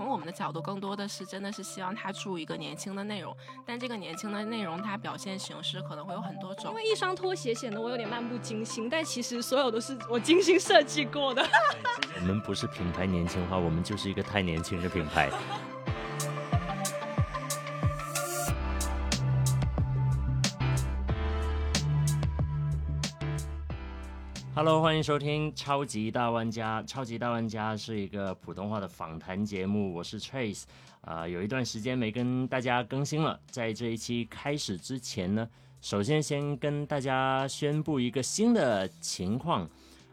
从我们的角度，更多的是真的是希望他注一个年轻的内容，但这个年轻的内容它表现形式可能会有很多种。因为一双拖鞋显得我有点漫不经心，但其实所有都是我精心设计过的。我们不是品牌年轻化，我们就是一个太年轻的品牌。Hello，欢迎收听《超级大玩家》。超级大玩家是一个普通话的访谈节目，我是 Trace。啊，有一段时间没跟大家更新了。在这一期开始之前呢，首先先跟大家宣布一个新的情况。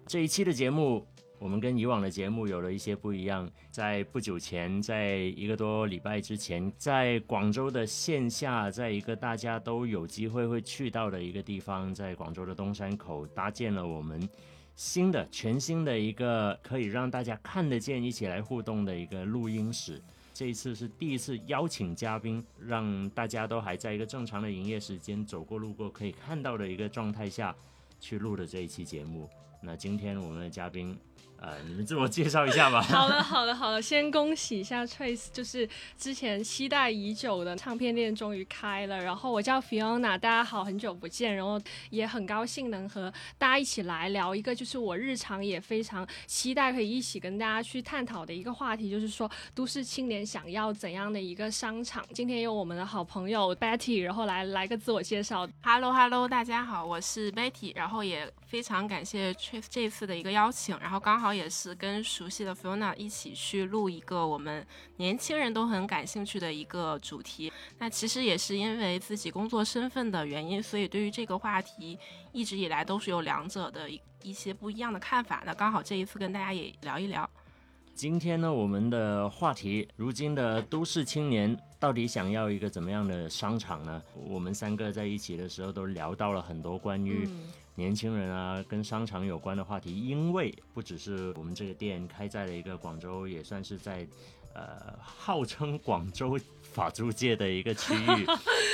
这一期的节目，我们跟以往的节目有了一些不一样。在不久前，在一个多礼拜之前，在广州的线下，在一个大家都有机会会去到的一个地方，在广州的东山口搭建了我们新的、全新的一个可以让大家看得见、一起来互动的一个录音室。这一次是第一次邀请嘉宾，让大家都还在一个正常的营业时间、走过路过可以看到的一个状态下去录的这一期节目。那今天我们的嘉宾。呃，你们自我介绍一下吧。好了，好了，好了，先恭喜一下 Trace，就是之前期待已久的唱片店终于开了。然后我叫 Fiona，大家好，很久不见，然后也很高兴能和大家一起来聊一个，就是我日常也非常期待可以一起跟大家去探讨的一个话题，就是说都市青年想要怎样的一个商场。今天有我们的好朋友 Betty，然后来来个自我介绍。Hello，Hello，大家好，我是 Betty，然后也非常感谢 Trace 这次的一个邀请，然后刚好。也是跟熟悉的 Fiona 一起去录一个我们年轻人都很感兴趣的一个主题。那其实也是因为自己工作身份的原因，所以对于这个话题一直以来都是有两者的一一些不一样的看法。那刚好这一次跟大家也聊一聊。今天呢，我们的话题，如今的都市青年到底想要一个怎么样的商场呢？我们三个在一起的时候都聊到了很多关于。年轻人啊，跟商场有关的话题，因为不只是我们这个店开在了一个广州，也算是在，呃，号称广州法租界的一个区域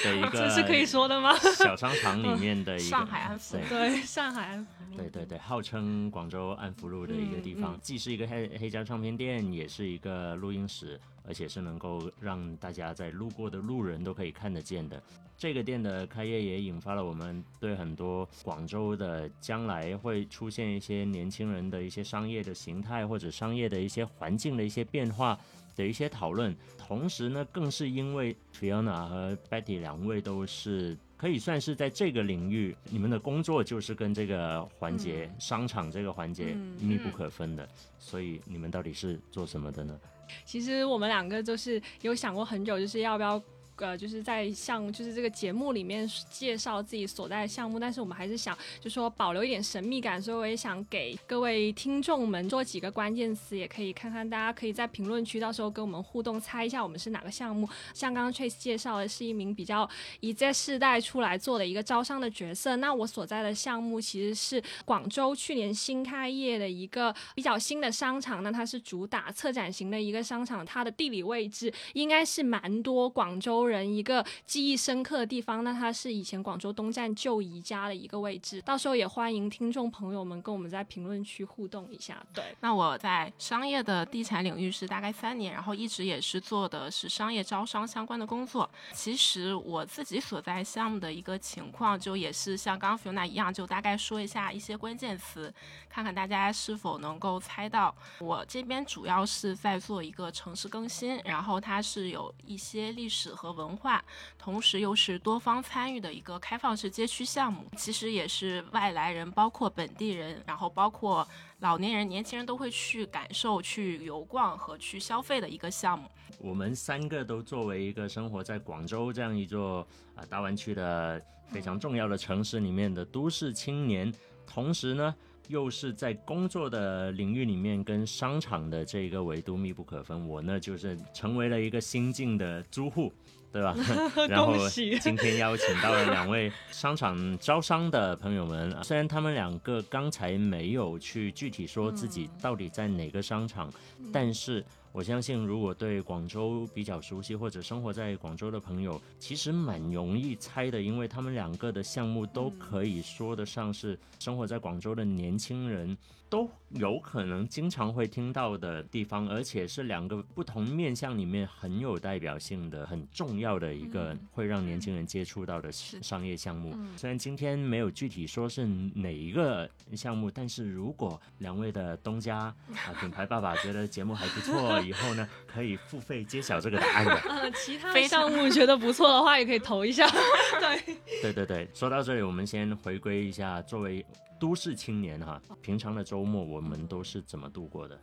的一个，这是可以说的吗？小商场里面的一个 上海安福，对上海安福，对对对，号称广州安福路的一个地方，既是一个黑黑胶唱片店，也是一个录音室，而且是能够让大家在路过的路人都可以看得见的。这个店的开业也引发了我们对很多广州的将来会出现一些年轻人的一些商业的形态或者商业的一些环境的一些变化的一些讨论。同时呢，更是因为 Fiona 和 Betty 两位都是可以算是在这个领域，你们的工作就是跟这个环节商场这个环节密不可分的。所以你们到底是做什么的呢？其实我们两个就是有想过很久，就是要不要。呃，就是在像就是这个节目里面介绍自己所在的项目，但是我们还是想就说保留一点神秘感，所以我也想给各位听众们做几个关键词，也可以看看大家可以在评论区到时候跟我们互动，猜一下我们是哪个项目。像刚刚 Trace 介绍的是一名比较以在世代出来做的一个招商的角色，那我所在的项目其实是广州去年新开业的一个比较新的商场，那它是主打策展型的一个商场，它的地理位置应该是蛮多广州。人一个记忆深刻的地方，那它是以前广州东站旧宜家的一个位置。到时候也欢迎听众朋友们跟我们在评论区互动一下。对，那我在商业的地产领域是大概三年，然后一直也是做的是商业招商相关的工作。其实我自己所在项目的一个情况，就也是像刚刚 Fiona 一样，就大概说一下一些关键词，看看大家是否能够猜到。我这边主要是在做一个城市更新，然后它是有一些历史和。文化，同时又是多方参与的一个开放式街区项目，其实也是外来人，包括本地人，然后包括老年人、年轻人都会去感受、去游逛和去消费的一个项目。我们三个都作为一个生活在广州这样一座啊大湾区的非常重要的城市里面的都市青年，同时呢。又是在工作的领域里面跟商场的这个维度密不可分。我呢，就是成为了一个新晋的租户，对吧？然后今天邀请到了两位商场招商的朋友们，虽然他们两个刚才没有去具体说自己到底在哪个商场，但是。我相信，如果对广州比较熟悉或者生活在广州的朋友，其实蛮容易猜的，因为他们两个的项目都可以说得上是生活在广州的年轻人。都有可能经常会听到的地方，而且是两个不同面向里面很有代表性的、很重要的一个会让年轻人接触到的商业项目。虽然今天没有具体说是哪一个项目，但是如果两位的东家啊品牌爸爸觉得节目还不错，以后呢可以付费揭晓这个答案的。呃，其他项目觉得不错的话，也可以投一下。对，对对对，说到这里，我们先回归一下作为。都市青年哈，平常的周末我们都是怎么度过的？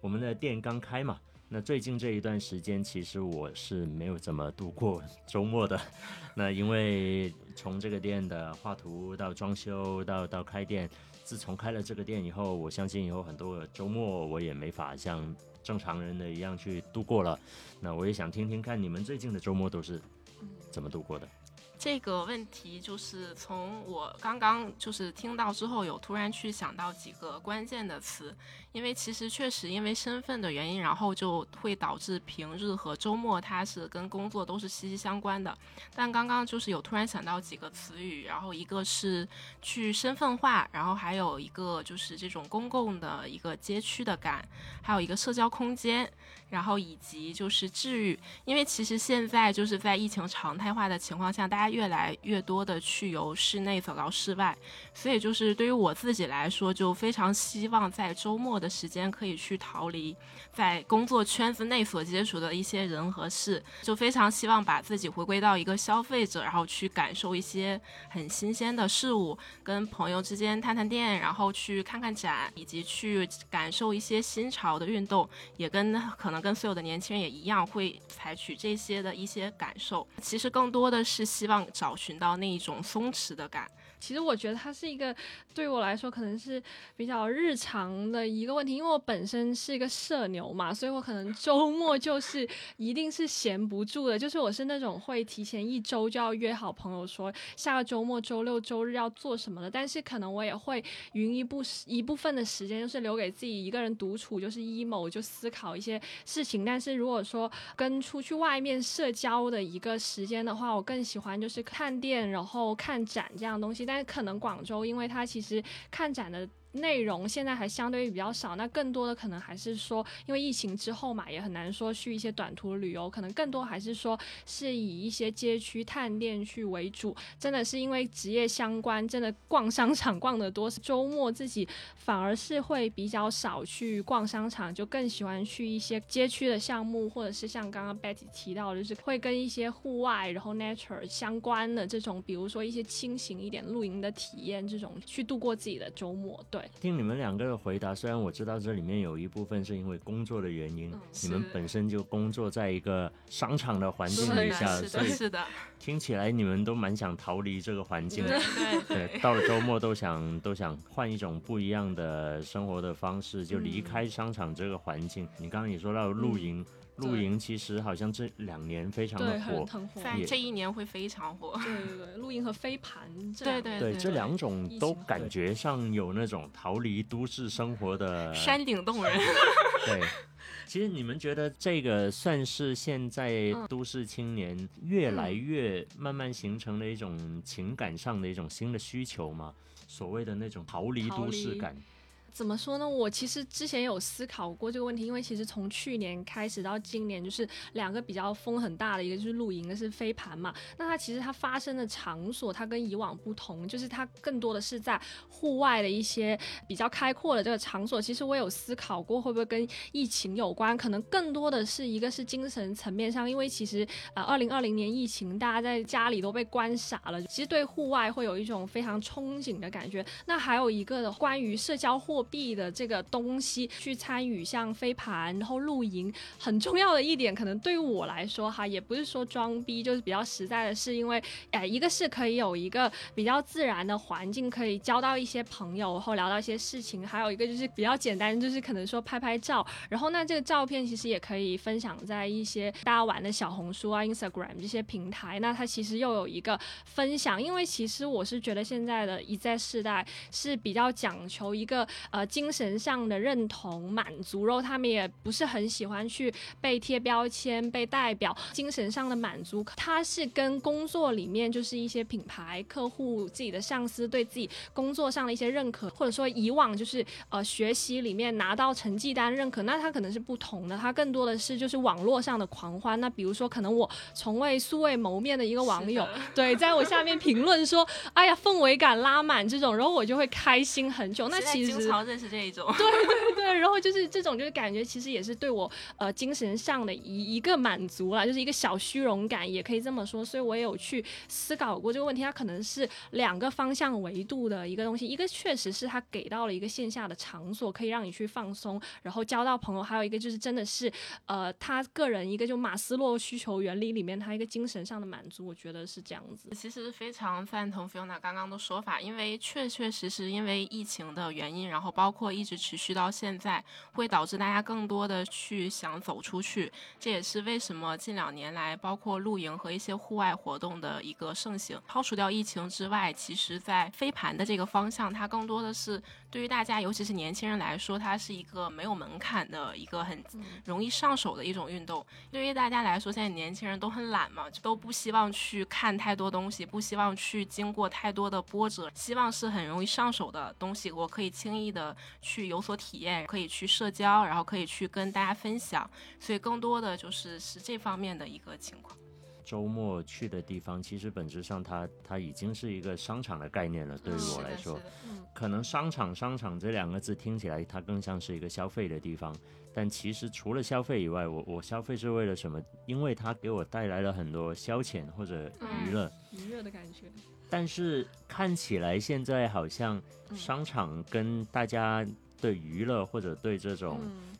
我们的店刚开嘛，那最近这一段时间，其实我是没有怎么度过周末的。那因为从这个店的画图到装修到到开店，自从开了这个店以后，我相信以后很多周末我也没法像正常人的一样去度过了。那我也想听听看你们最近的周末都是怎么度过的。这个问题就是从我刚刚就是听到之后，有突然去想到几个关键的词，因为其实确实因为身份的原因，然后就会导致平日和周末它是跟工作都是息息相关的。但刚刚就是有突然想到几个词语，然后一个是去身份化，然后还有一个就是这种公共的一个街区的感，还有一个社交空间。然后以及就是治愈，因为其实现在就是在疫情常态化的情况下，大家越来越多的去由室内走到室外，所以就是对于我自己来说，就非常希望在周末的时间可以去逃离在工作圈子内所接触的一些人和事，就非常希望把自己回归到一个消费者，然后去感受一些很新鲜的事物，跟朋友之间探探店，然后去看看展，以及去感受一些新潮的运动，也跟可能。跟所有的年轻人也一样，会采取这些的一些感受。其实更多的是希望找寻到那一种松弛的感。其实我觉得它是一个对我来说可能是比较日常的一个问题，因为我本身是一个社牛嘛，所以我可能周末就是一定是闲不住的，就是我是那种会提前一周就要约好朋友说下个周末周六周日要做什么的，但是可能我也会匀一部一部分的时间就是留给自己一个人独处，就是 emo 就思考一些事情。但是如果说跟出去外面社交的一个时间的话，我更喜欢就是看店，然后看展这样东西。但是可能广州，因为它其实看展的。内容现在还相对于比较少，那更多的可能还是说，因为疫情之后嘛，也很难说去一些短途旅游，可能更多还是说是以一些街区探店去为主。真的是因为职业相关，真的逛商场逛得多，周末自己反而是会比较少去逛商场，就更喜欢去一些街区的项目，或者是像刚刚 Betty 提到的，就是会跟一些户外然后 nature 相关的这种，比如说一些轻型一点露营的体验，这种去度过自己的周末。对。听你们两个的回答，虽然我知道这里面有一部分是因为工作的原因，你们本身就工作在一个商场的环境底下，所以是的，听起来你们都蛮想逃离这个环境，对对，到了周末都想都想换一种不一样的生活的方式，就离开商场这个环境。你刚刚也说到露营。露营其实好像这两年非常的火，在这一年会非常火。对对对，露营和飞盘，对对对，这两种都感觉上有那种逃离都市生活的山顶洞人。对，其实你们觉得这个算是现在都市青年越来越慢慢形成的一种情感上的一种新的需求吗？所谓的那种逃离都市感。怎么说呢？我其实之前有思考过这个问题，因为其实从去年开始到今年，就是两个比较风很大的，一个就是露营，一个是飞盘嘛。那它其实它发生的场所，它跟以往不同，就是它更多的是在户外的一些比较开阔的这个场所。其实我有思考过，会不会跟疫情有关？可能更多的是一个是精神层面上，因为其实呃，二零二零年疫情，大家在家里都被关傻了，其实对户外会有一种非常憧憬的感觉。那还有一个关于社交互。货币的这个东西去参与，像飞盘，然后露营。很重要的一点，可能对于我来说哈，也不是说装逼，就是比较实在的是，因为哎，一个是可以有一个比较自然的环境，可以交到一些朋友，然后聊到一些事情，还有一个就是比较简单，就是可能说拍拍照，然后那这个照片其实也可以分享在一些大家玩的小红书啊、Instagram 这些平台，那它其实又有一个分享，因为其实我是觉得现在的一在世代是比较讲求一个呃精神上的认同满足，然后他们也不是很喜欢去被贴标签、被代表，精神上的满足，它是跟工作里面就是一些品牌、客户、自己的上司对自己工作上的一些认可，或者说以往就是呃学习里面拿到成绩单认可，那他可能是不同的，他更多的是就是网络上的狂欢。那比如说可能我从未素未谋面的一个网友，对，在我下面评论说，哎呀氛围感拉满这种，然后我就会开心很久。那其实经常认识这一种，对对对，然后就是这种就是感觉其实也是对我呃精神上的一一个满足啦，就是一个小虚荣感，也可以这么说。所以我也有去思考过这个问题，它可能是两个方向维度的一个东西，一个确实是它给到了一个线下的场所，可以让你去放松，然后交到朋友；还有一个就是真的是呃他个人一个就马斯洛需求原理里面他一个精神上的满足，我觉得是这样子。其实非常赞同 Fiona 刚刚的说法，因为确确实实因为疫情的原因，然后包括一直持续到现在，会导致大家更多的去想走出去。这也是为什么近两年来，包括露营和一些户外活动的一个盛行。抛除掉疫情之外，其实在飞盘的这个方向，它更多的是对于大家，尤其是年轻人来说，它是一个没有门槛的一个很容易上手的一种运动。对于大家来说，现在年轻人都很懒嘛，都不希望去看太多东西，不希望去经过太多的波折，希望是很容易上手的东西，我可以轻易的去有所体验，可以去社交，然后可以去跟大家分享。所以更多的就是是这方面的一个情况。周末去的地方，其实本质上它它已经是一个商场的概念了。对于我来说，可能商场商场这两个字听起来它更像是一个消费的地方，但其实除了消费以外，我我消费是为了什么？因为它给我带来了很多消遣或者娱乐，娱乐的感觉。但是看起来现在好像商场跟大家对娱乐或者对这种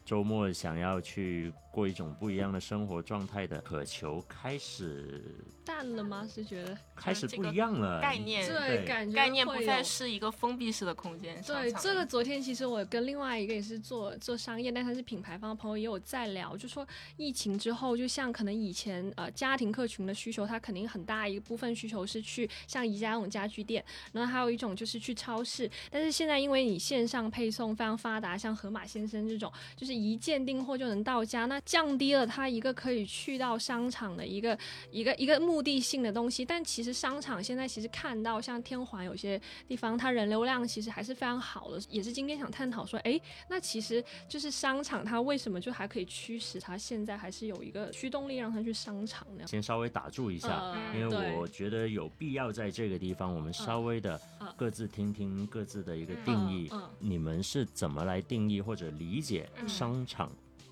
周末想要去。过一种不一样的生活状态的渴求开始淡了吗？是觉得开始不一样了？概念对，感觉概念不再是一个封闭式的空间。对，这个昨天其实我跟另外一个也是做做商业，但他是品牌方的朋友也有在聊，就说疫情之后，就像可能以前呃家庭客群的需求，它肯定很大一部分需求是去像宜家那种家居店，然后还有一种就是去超市。但是现在因为你线上配送非常发达，像盒马先生这种，就是一键订货就能到家，那降低了他一个可以去到商场的一个一个一个目的性的东西，但其实商场现在其实看到像天环有些地方，它人流量其实还是非常好的，也是今天想探讨说，哎，那其实就是商场它为什么就还可以驱使它现在还是有一个驱动力让它去商场呢？先稍微打住一下，因为我觉得有必要在这个地方我们稍微的各自听听各自的一个定义，你们是怎么来定义或者理解商场？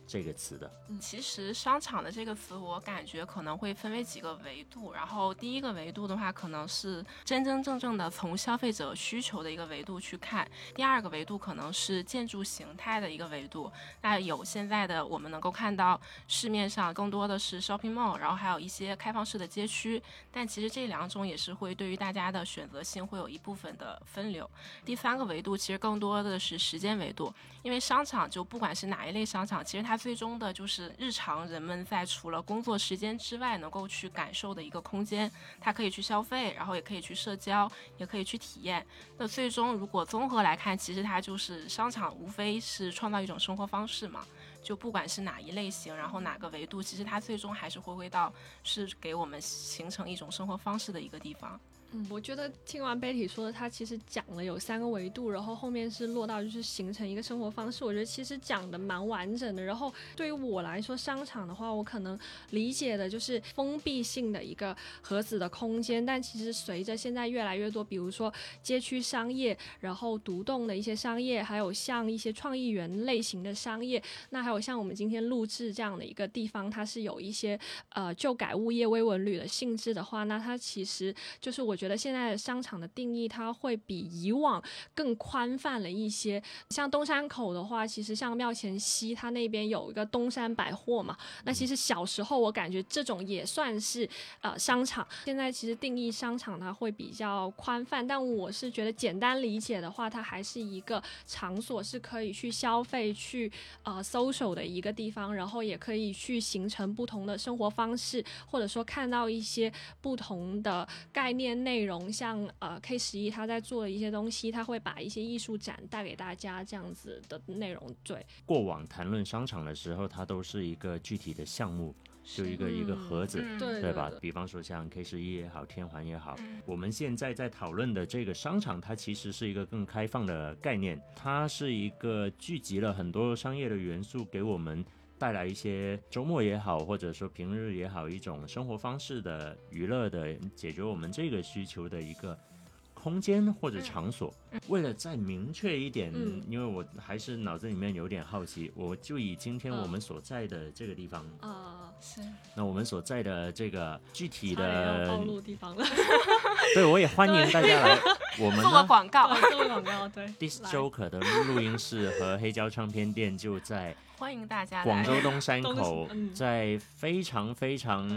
这个词的，其实商场的这个词，我感觉可能会分为几个维度。然后第一个维度的话，可能是真真正正的从消费者需求的一个维度去看；第二个维度可能是建筑形态的一个维度。那有现在的我们能够看到市面上更多的是 shopping mall，然后还有一些开放式的街区。但其实这两种也是会对于大家的选择性会有一部分的分流。第三个维度其实更多的是时间维度，因为商场就不管是哪一类商场，其实它最终的就是日常人们在除了工作时间之外能够去感受的一个空间，它可以去消费，然后也可以去社交，也可以去体验。那最终如果综合来看，其实它就是商场，无非是创造一种生活方式嘛。就不管是哪一类型，然后哪个维度，其实它最终还是回归到是给我们形成一种生活方式的一个地方。嗯，我觉得听完 Betty 说的，他其实讲了有三个维度，然后后面是落到就是形成一个生活方式。我觉得其实讲的蛮完整的。然后对于我来说，商场的话，我可能理解的就是封闭性的一个盒子的空间。但其实随着现在越来越多，比如说街区商业，然后独栋的一些商业，还有像一些创意园类型的商业，那还有像我们今天录制这样的一个地方，它是有一些呃旧改物业微文旅的性质的话，那它其实就是我。我觉得现在的商场的定义它会比以往更宽泛了一些。像东山口的话，其实像庙前西，它那边有一个东山百货嘛。那其实小时候我感觉这种也算是呃商场。现在其实定义商场它会比较宽泛，但我是觉得简单理解的话，它还是一个场所，是可以去消费、去呃 social 的一个地方，然后也可以去形成不同的生活方式，或者说看到一些不同的概念内容。像呃 K 十一他在做的一些东西，他会把一些艺术展带给大家这样子的内容。对，过往谈论商场的时候，它都是一个具体的项目。就一个一个盒子，对吧？比方说像 K 十一也好，天环也好，我们现在在讨论的这个商场，它其实是一个更开放的概念，它是一个聚集了很多商业的元素，给我们带来一些周末也好，或者说平日也好，一种生活方式的娱乐的，解决我们这个需求的一个。空间或者场所，为了再明确一点，因为我还是脑子里面有点好奇，我就以今天我们所在的这个地方啊，是，那我们所在的这个具体的暴露地方了，对，我也欢迎大家来我们做 个广告，做个广告，对，This Joker 的录音室和黑胶唱片店就在。欢迎大家广州东山口，在非常非常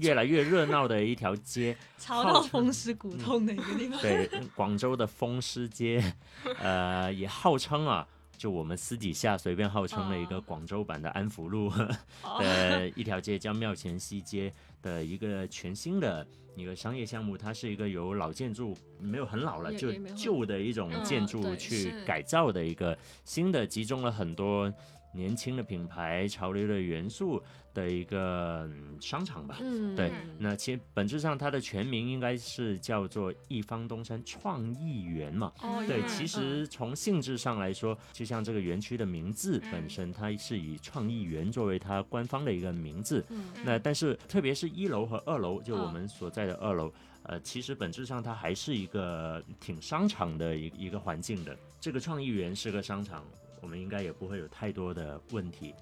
越来越热闹的一条街，超到风湿骨痛的一个地方。对，广州的风湿街，呃，也号称啊，就我们私底下随便号称的一个广州版的安福路 的一条街，叫庙前西街的一个全新的一个商业项目。它是一个由老建筑没有很老了，就旧的一种建筑去改造的一个新的，集中了很多。年轻的品牌、潮流的元素的一个商场吧。嗯，对。那其实本质上它的全名应该是叫做一方东山创意园嘛。哦，对。其实从性质上来说，就像这个园区的名字本身，它是以创意园作为它官方的一个名字。嗯。那但是特别是一楼和二楼，就我们所在的二楼，呃，其实本质上它还是一个挺商场的一一个环境的。这个创意园是个商场。我们应该也不会有太多的问题。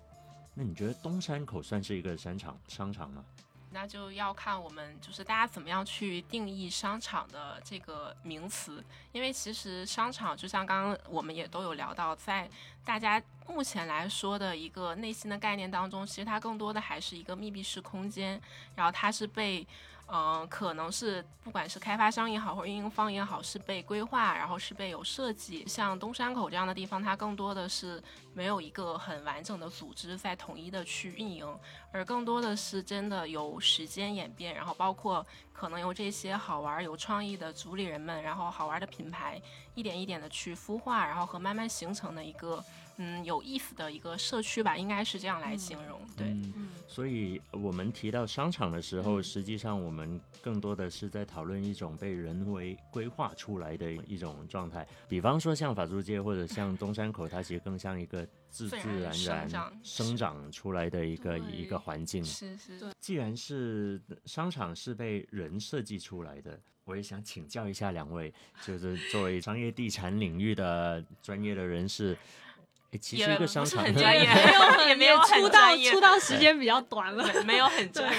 那你觉得东山口算是一个商场商场吗？那就要看我们就是大家怎么样去定义商场的这个名词。因为其实商场就像刚刚我们也都有聊到，在大家目前来说的一个内心的概念当中，其实它更多的还是一个密闭式空间，然后它是被。嗯，可能是不管是开发商也好，或者运营方也好，是被规划，然后是被有设计。像东山口这样的地方，它更多的是没有一个很完整的组织在统一的去运营，而更多的是真的有时间演变，然后包括可能由这些好玩、有创意的主理人们，然后好玩的品牌，一点一点的去孵化，然后和慢慢形成的一个。嗯，有意思的一个社区吧，应该是这样来形容。对，所以我们提到商场的时候，实际上我们更多的是在讨论一种被人为规划出来的一种状态。比方说像法租界或者像东山口，它其实更像一个自自然然生长出来的一个一个环境。是是。既然是商场是被人设计出来的，我也想请教一下两位，就是作为商业地产领域的专业的人士。其实一个商场很专业，也没有出道出道时间比较短了，没有很专业。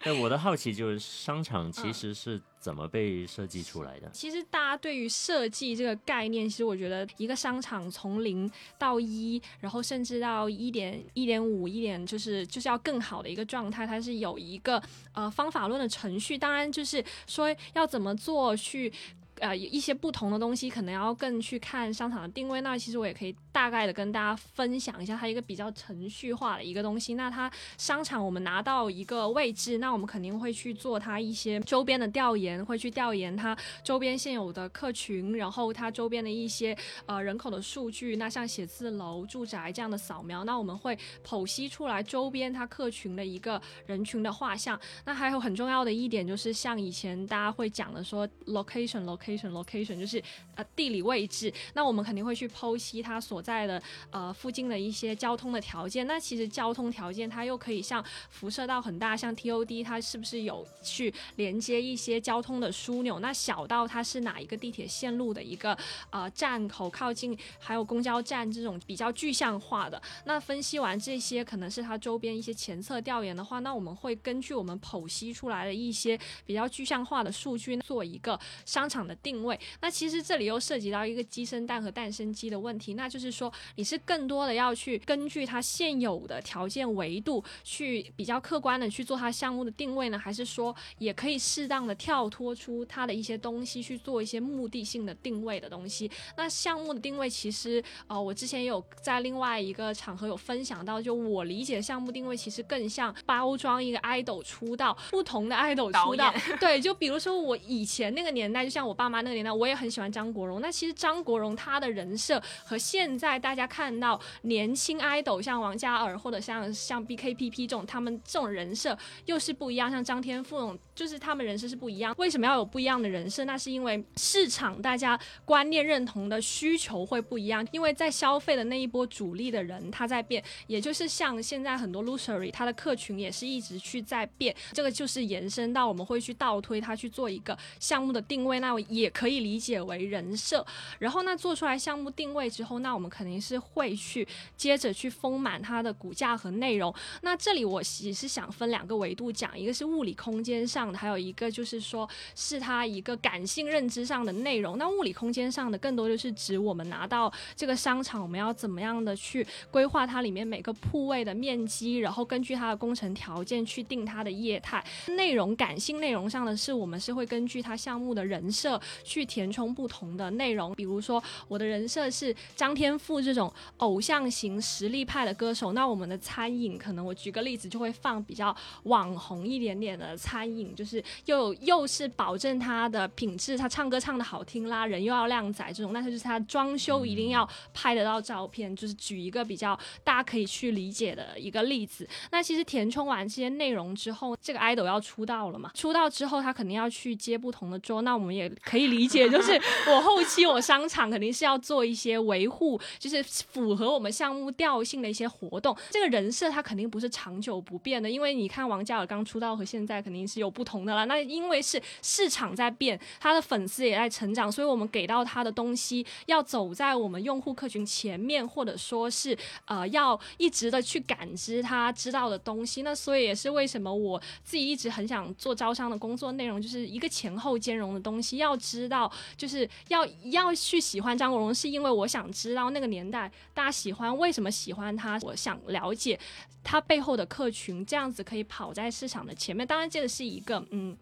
哎，我的好奇就是商场其实是怎么被设计出来的？其实大家对于设计这个概念，其实我觉得一个商场从零到一，然后甚至到一点一点五一点，就是就是要更好的一个状态，它是有一个呃方法论的程序。当然就是说要怎么做去。呃，一些不同的东西可能要更去看商场的定位。那其实我也可以大概的跟大家分享一下，它一个比较程序化的一个东西。那它商场我们拿到一个位置，那我们肯定会去做它一些周边的调研，会去调研它周边现有的客群，然后它周边的一些呃人口的数据。那像写字楼、住宅这样的扫描，那我们会剖析出来周边它客群的一个人群的画像。那还有很重要的一点就是，像以前大家会讲的说 location location。Location，location 就是呃地理位置。那我们肯定会去剖析它所在的呃附近的一些交通的条件。那其实交通条件它又可以像辐射到很大，像 TOD 它是不是有去连接一些交通的枢纽？那小到它是哪一个地铁线路的一个呃站口靠近，还有公交站这种比较具象化的。那分析完这些，可能是它周边一些前测调研的话，那我们会根据我们剖析出来的一些比较具象化的数据，做一个商场的定位。那其实这里又涉及到一个鸡生蛋和蛋生鸡的问题，那就是说你是更多的要去根据它现有的条件维度去比较客观的去做它项目的定位呢，还是说也可以适当的跳脱出它的一些东西去做一些目的性的定位的东西？那项目的定位其实呃，我之前也有在另外一个场合有分享到，就我理解项目定位其实更像包装一个 idol 出道，不同的 idol 出道，对，就比如说我以前那个年代，就像我爸妈妈那个年代，我也很喜欢张国荣。那其实张国荣他的人设和现在大家看到年轻 idol 像王嘉尔或者像像 BKPP 这种，他们这种人设又是不一样。像张天赋这种，就是他们人设是不一样。为什么要有不一样的人设？那是因为市场大家观念认同的需求会不一样。因为在消费的那一波主力的人他在变，也就是像现在很多 luxury，他的客群也是一直去在变。这个就是延伸到我们会去倒推他去做一个项目的定位，那也可以理解为人设。然后那做出来项目定位之后，那我们肯定是会去接着去丰满它的骨架和内容。那这里我其实想分两个维度讲，一个是物理空间上的，还有一个就是说是它一个感性认知上的内容。那物理空间上的更多就是指我们拿到这个商场，我们要怎么样的去规划它里面每个铺位的面积，然后根据它的工程条件去定它的业态。内容感性内容上的是我们是会根据它项目的人设去填充不同的内容。比如说我的人设是张天赋这种偶像型实力派的歌手，那我们的餐饮可能我举个例子就会放比较网红一点点的餐饮，就是又又是保证他的品质，他唱歌唱的好听啦，人又要靓仔这种，那就是他装修一定要拍得到照片。就是举一个比较大家可以去理解的一个例子。那其实填充完这些内容之后，这个 idol 要出道了嘛？出道之后他肯定要去接不同的桌，那我们也可以可以理解，就是我后期我商场肯定是要做一些维护，就是符合我们项目调性的一些活动。这个人设他肯定不是长久不变的，因为你看王嘉尔刚出道和现在肯定是有不同的了。那因为是市场在变，他的粉丝也在成长，所以我们给到他的东西要走在我们用户客群前面，或者说是呃要一直的去感知他知道的东西。那所以也是为什么我自己一直很想做招商的工作内容，就是一个前后兼容的东西。要知道，就是要要去喜欢张国荣，是因为我想知道那个年代大家喜欢为什么喜欢他，我想了解他背后的客群，这样子可以跑在市场的前面。当然，这个是一个嗯。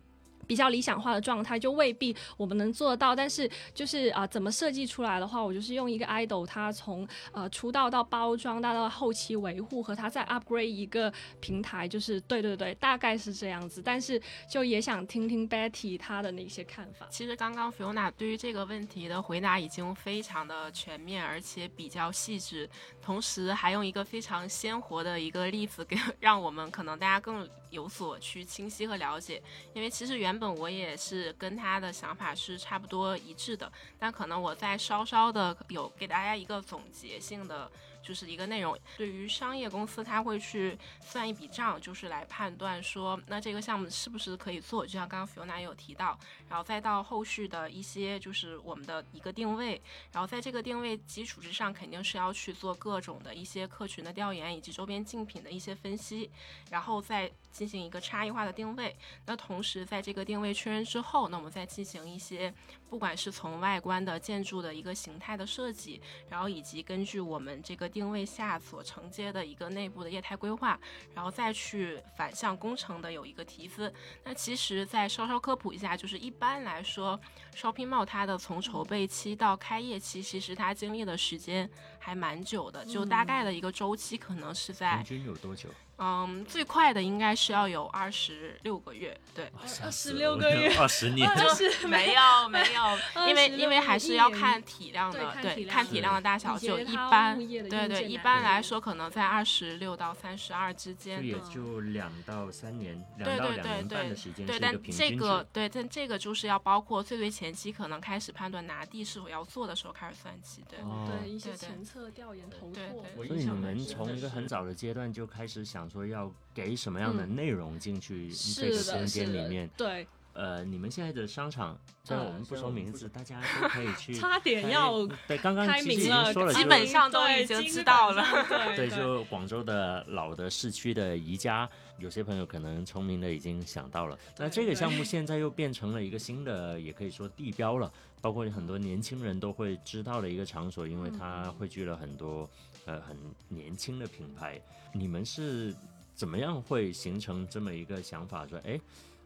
比较理想化的状态就未必我们能做到，但是就是啊，怎么设计出来的话，我就是用一个 idol，他从呃出道到包装，到到后期维护和他再 upgrade 一个平台，就是对对对，大概是这样子。但是就也想听听 Betty 他的那些看法。其实刚刚 Fiona 对于这个问题的回答已经非常的全面，而且比较细致，同时还用一个非常鲜活的一个例子给 让我们可能大家更有所去清晰和了解，因为其实原。本我也是跟他的想法是差不多一致的，但可能我再稍稍的有给大家一个总结性的。就是一个内容，对于商业公司，他会去算一笔账，就是来判断说，那这个项目是不是可以做。就像刚刚 Fiona 有提到，然后再到后续的一些，就是我们的一个定位，然后在这个定位基础之上，肯定是要去做各种的一些客群的调研，以及周边竞品的一些分析，然后再进行一个差异化的定位。那同时在这个定位确认之后，那我们再进行一些，不管是从外观的建筑的一个形态的设计，然后以及根据我们这个。定位下所承接的一个内部的业态规划，然后再去反向工程的有一个提资。那其实再稍稍科普一下，就是一般来说，shopping mall 它的从筹备期到开业期，其实它经历的时间还蛮久的，就大概的一个周期可能是在平均有多久？嗯，最快的应该是要有二十六个月，对，二十六个月，二十 年，就是没有没有，因为因为还是要看体量的，对，看体量的大小，就一般，对对，一般来说可能在二十六到三十二之间，也就两到三年，两到两年半的时间，对，但这个对，但这个就是要包括最最前期可能开始判断拿地是否要做的时候开始算起，对，对一些前测调研投错，所以你们从一个很早的阶段就开始想说要给什么样的内容进去这个空间里面？对，呃，你们现在的商场，虽然我们不说名字，大家都可以去。差点要对，刚刚其实已经说了，基本上都已经知道了。对，就广州的老的市区的宜家，有些朋友可能聪明的已经想到了。那这个项目现在又变成了一个新的，也可以说地标了，包括很多年轻人都会知道的一个场所，因为它汇聚了很多呃很年轻的品牌。你们是？怎么样会形成这么一个想法？说，哎，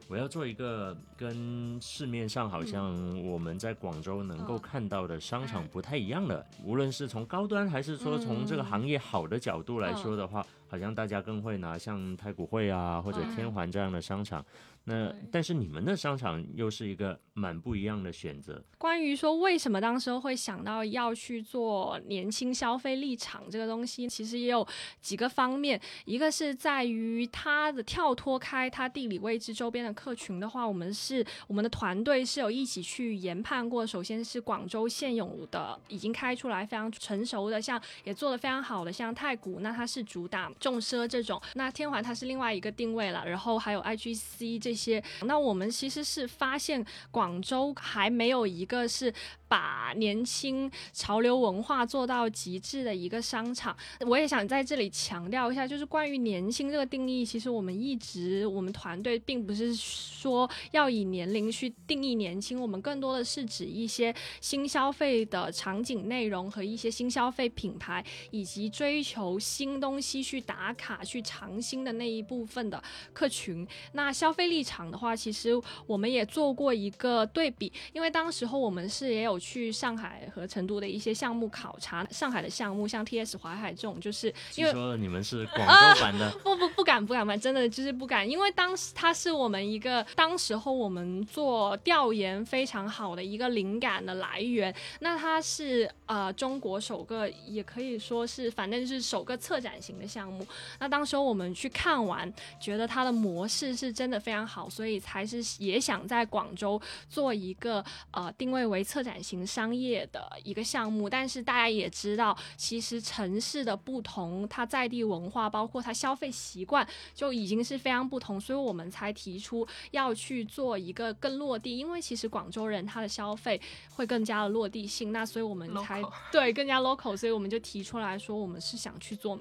我要做一个跟市面上好像我们在广州能够看到的商场不太一样的，无论是从高端还是说从这个行业好的角度来说的话，好像大家更会拿像太古汇啊或者天环这样的商场。那但是你们的商场又是一个蛮不一样的选择。关于说为什么当时会想到要去做年轻消费立场这个东西，其实也有几个方面。一个是在于它的跳脱开它地理位置周边的客群的话，我们是我们的团队是有一起去研判过。首先是广州现有的已经开出来非常成熟的，像也做的非常好的，像太古，那它是主打重奢这种。那天环它是另外一个定位了，然后还有 IGC 这。些，那我们其实是发现广州还没有一个是。把年轻潮流文化做到极致的一个商场，我也想在这里强调一下，就是关于年轻这个定义，其实我们一直我们团队并不是说要以年龄去定义年轻，我们更多的是指一些新消费的场景内容和一些新消费品牌，以及追求新东西去打卡去尝新的那一部分的客群。那消费力场的话，其实我们也做过一个对比，因为当时候我们是也有。去上海和成都的一些项目考察，上海的项目像 T S 淮海这种，就是因为说你们是广州版的，不不不敢不敢吧，真的就是不敢，因为当时它是我们一个当时候我们做调研非常好的一个灵感的来源。那它是呃中国首个，也可以说是反正就是首个策展型的项目。那当时候我们去看完，觉得它的模式是真的非常好，所以才是也想在广州做一个呃定位为策展。型商业的一个项目，但是大家也知道，其实城市的不同，它在地文化，包括它消费习惯，就已经是非常不同，所以我们才提出要去做一个更落地，因为其实广州人他的消费会更加的落地性，那所以我们才对更加 local，所以我们就提出来说，我们是想去做。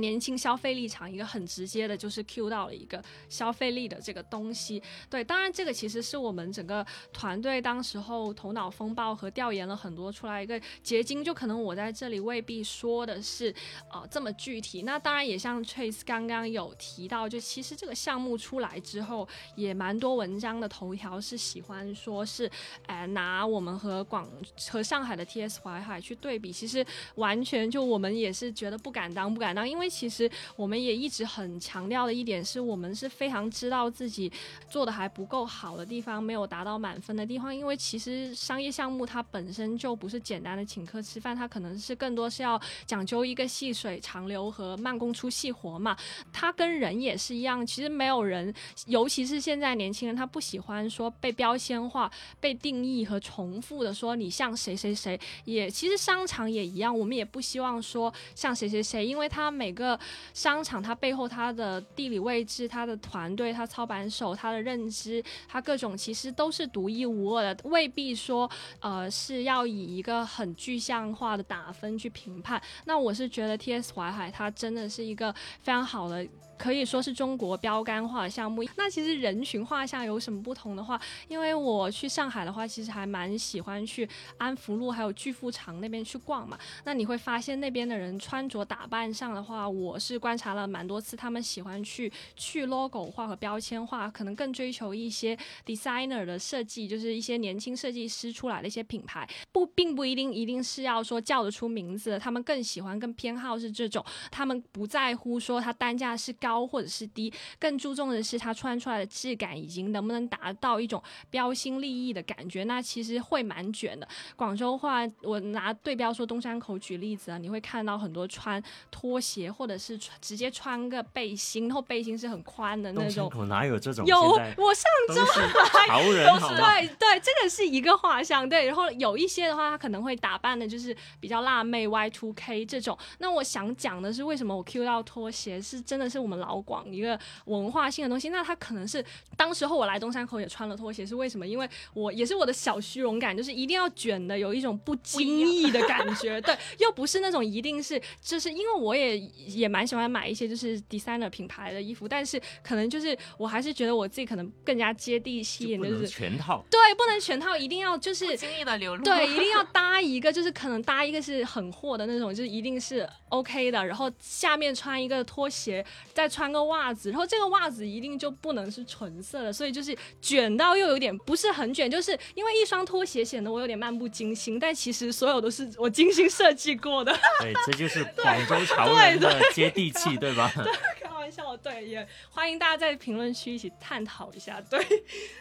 年轻消费力场一个很直接的，就是 Q 到了一个消费力的这个东西。对，当然这个其实是我们整个团队当时候头脑风暴和调研了很多出来一个结晶。就可能我在这里未必说的是呃这么具体。那当然也像 Trace 刚刚有提到，就其实这个项目出来之后，也蛮多文章的头条是喜欢说是，哎拿我们和广和上海的 TS 淮海去对比，其实完全就我们也是觉得不敢当不敢当，因为。其实我们也一直很强调的一点是，我们是非常知道自己做的还不够好的地方，没有达到满分的地方。因为其实商业项目它本身就不是简单的请客吃饭，它可能是更多是要讲究一个细水长流和慢工出细活嘛。它跟人也是一样，其实没有人，尤其是现在年轻人，他不喜欢说被标签化、被定义和重复的说你像谁谁谁。也其实商场也一样，我们也不希望说像谁谁谁，因为他每个。个商场，它背后它的地理位置、它的团队、它操盘手、它的认知、它各种其实都是独一无二的，未必说呃是要以一个很具象化的打分去评判。那我是觉得 T S 淮海它真的是一个非常好的。可以说是中国标杆化的项目。那其实人群画像有什么不同的话，因为我去上海的话，其实还蛮喜欢去安福路还有巨富场那边去逛嘛。那你会发现那边的人穿着打扮上的话，我是观察了蛮多次，他们喜欢去去 logo 化和标签化，可能更追求一些 designer 的设计，就是一些年轻设计师出来的一些品牌，不并不一定一定是要说叫得出名字，他们更喜欢更偏好是这种，他们不在乎说它单价是高。高或者是低，更注重的是它穿出来的质感以及能不能达到一种标新立异的感觉。那其实会蛮卷的。广州话，我拿对标说东山口举例子啊，你会看到很多穿拖鞋或者是穿直接穿个背心，然后背心是很宽的那种。口哪有这种？有，我上周潮人好对对，这个是一个画像。对，然后有一些的话，他可能会打扮的就是比较辣妹 Y Two K 这种。那我想讲的是，为什么我 Q 到拖鞋是真的是我们老广一个文化性的东西？那它可能是当时候我来东山口也穿了拖鞋，是为什么？因为我也是我的小虚荣感，就是一定要卷的，有一种不经意 的感觉。对，又不是那种一定是，就是因为我也也蛮喜欢买一些就是 designer 品牌的衣服，但是可能就是我还是觉得我自己可能更加接地气一点，就是全套。对，不能全套，一定要就是。经意的流露。对，一定要搭一个，就是可能搭一个是很货的那种，就是一定是 OK 的。然后下面穿一个拖鞋，再穿个袜子，然后这个袜子一定就不能是纯色的，所以就是卷到又有点不是很卷，就是因为一双拖鞋显得我有点漫不经心，但其实所有都是我精心设计过的。对，这就是 广州潮人的接地气，对吧？对，开玩笑，对，也欢迎大家在评论区一起探讨一下。对，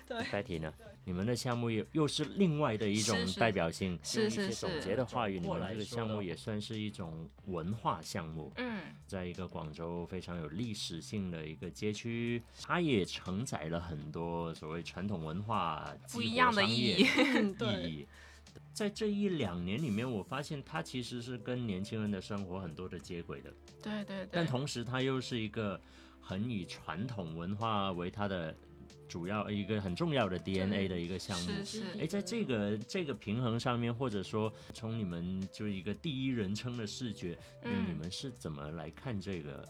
对。代替呢？你们的项目又又是另外的一种代表性，是是是。总结的话语，你们这个项目也算是一种文化项目。嗯，在一个广州非常有历史性的一个街区，它也承载了很多所谓传统文化不一样的意义。意义。在这一两年里面，我发现它其实是跟年轻人的生活很多的接轨的。对对对。但同时，它又是一个很以传统文化为它的。主要一个很重要的 DNA 的一个项目，是哎，在这个这个平衡上面，或者说从你们就一个第一人称的视觉，嗯，你们是怎么来看这个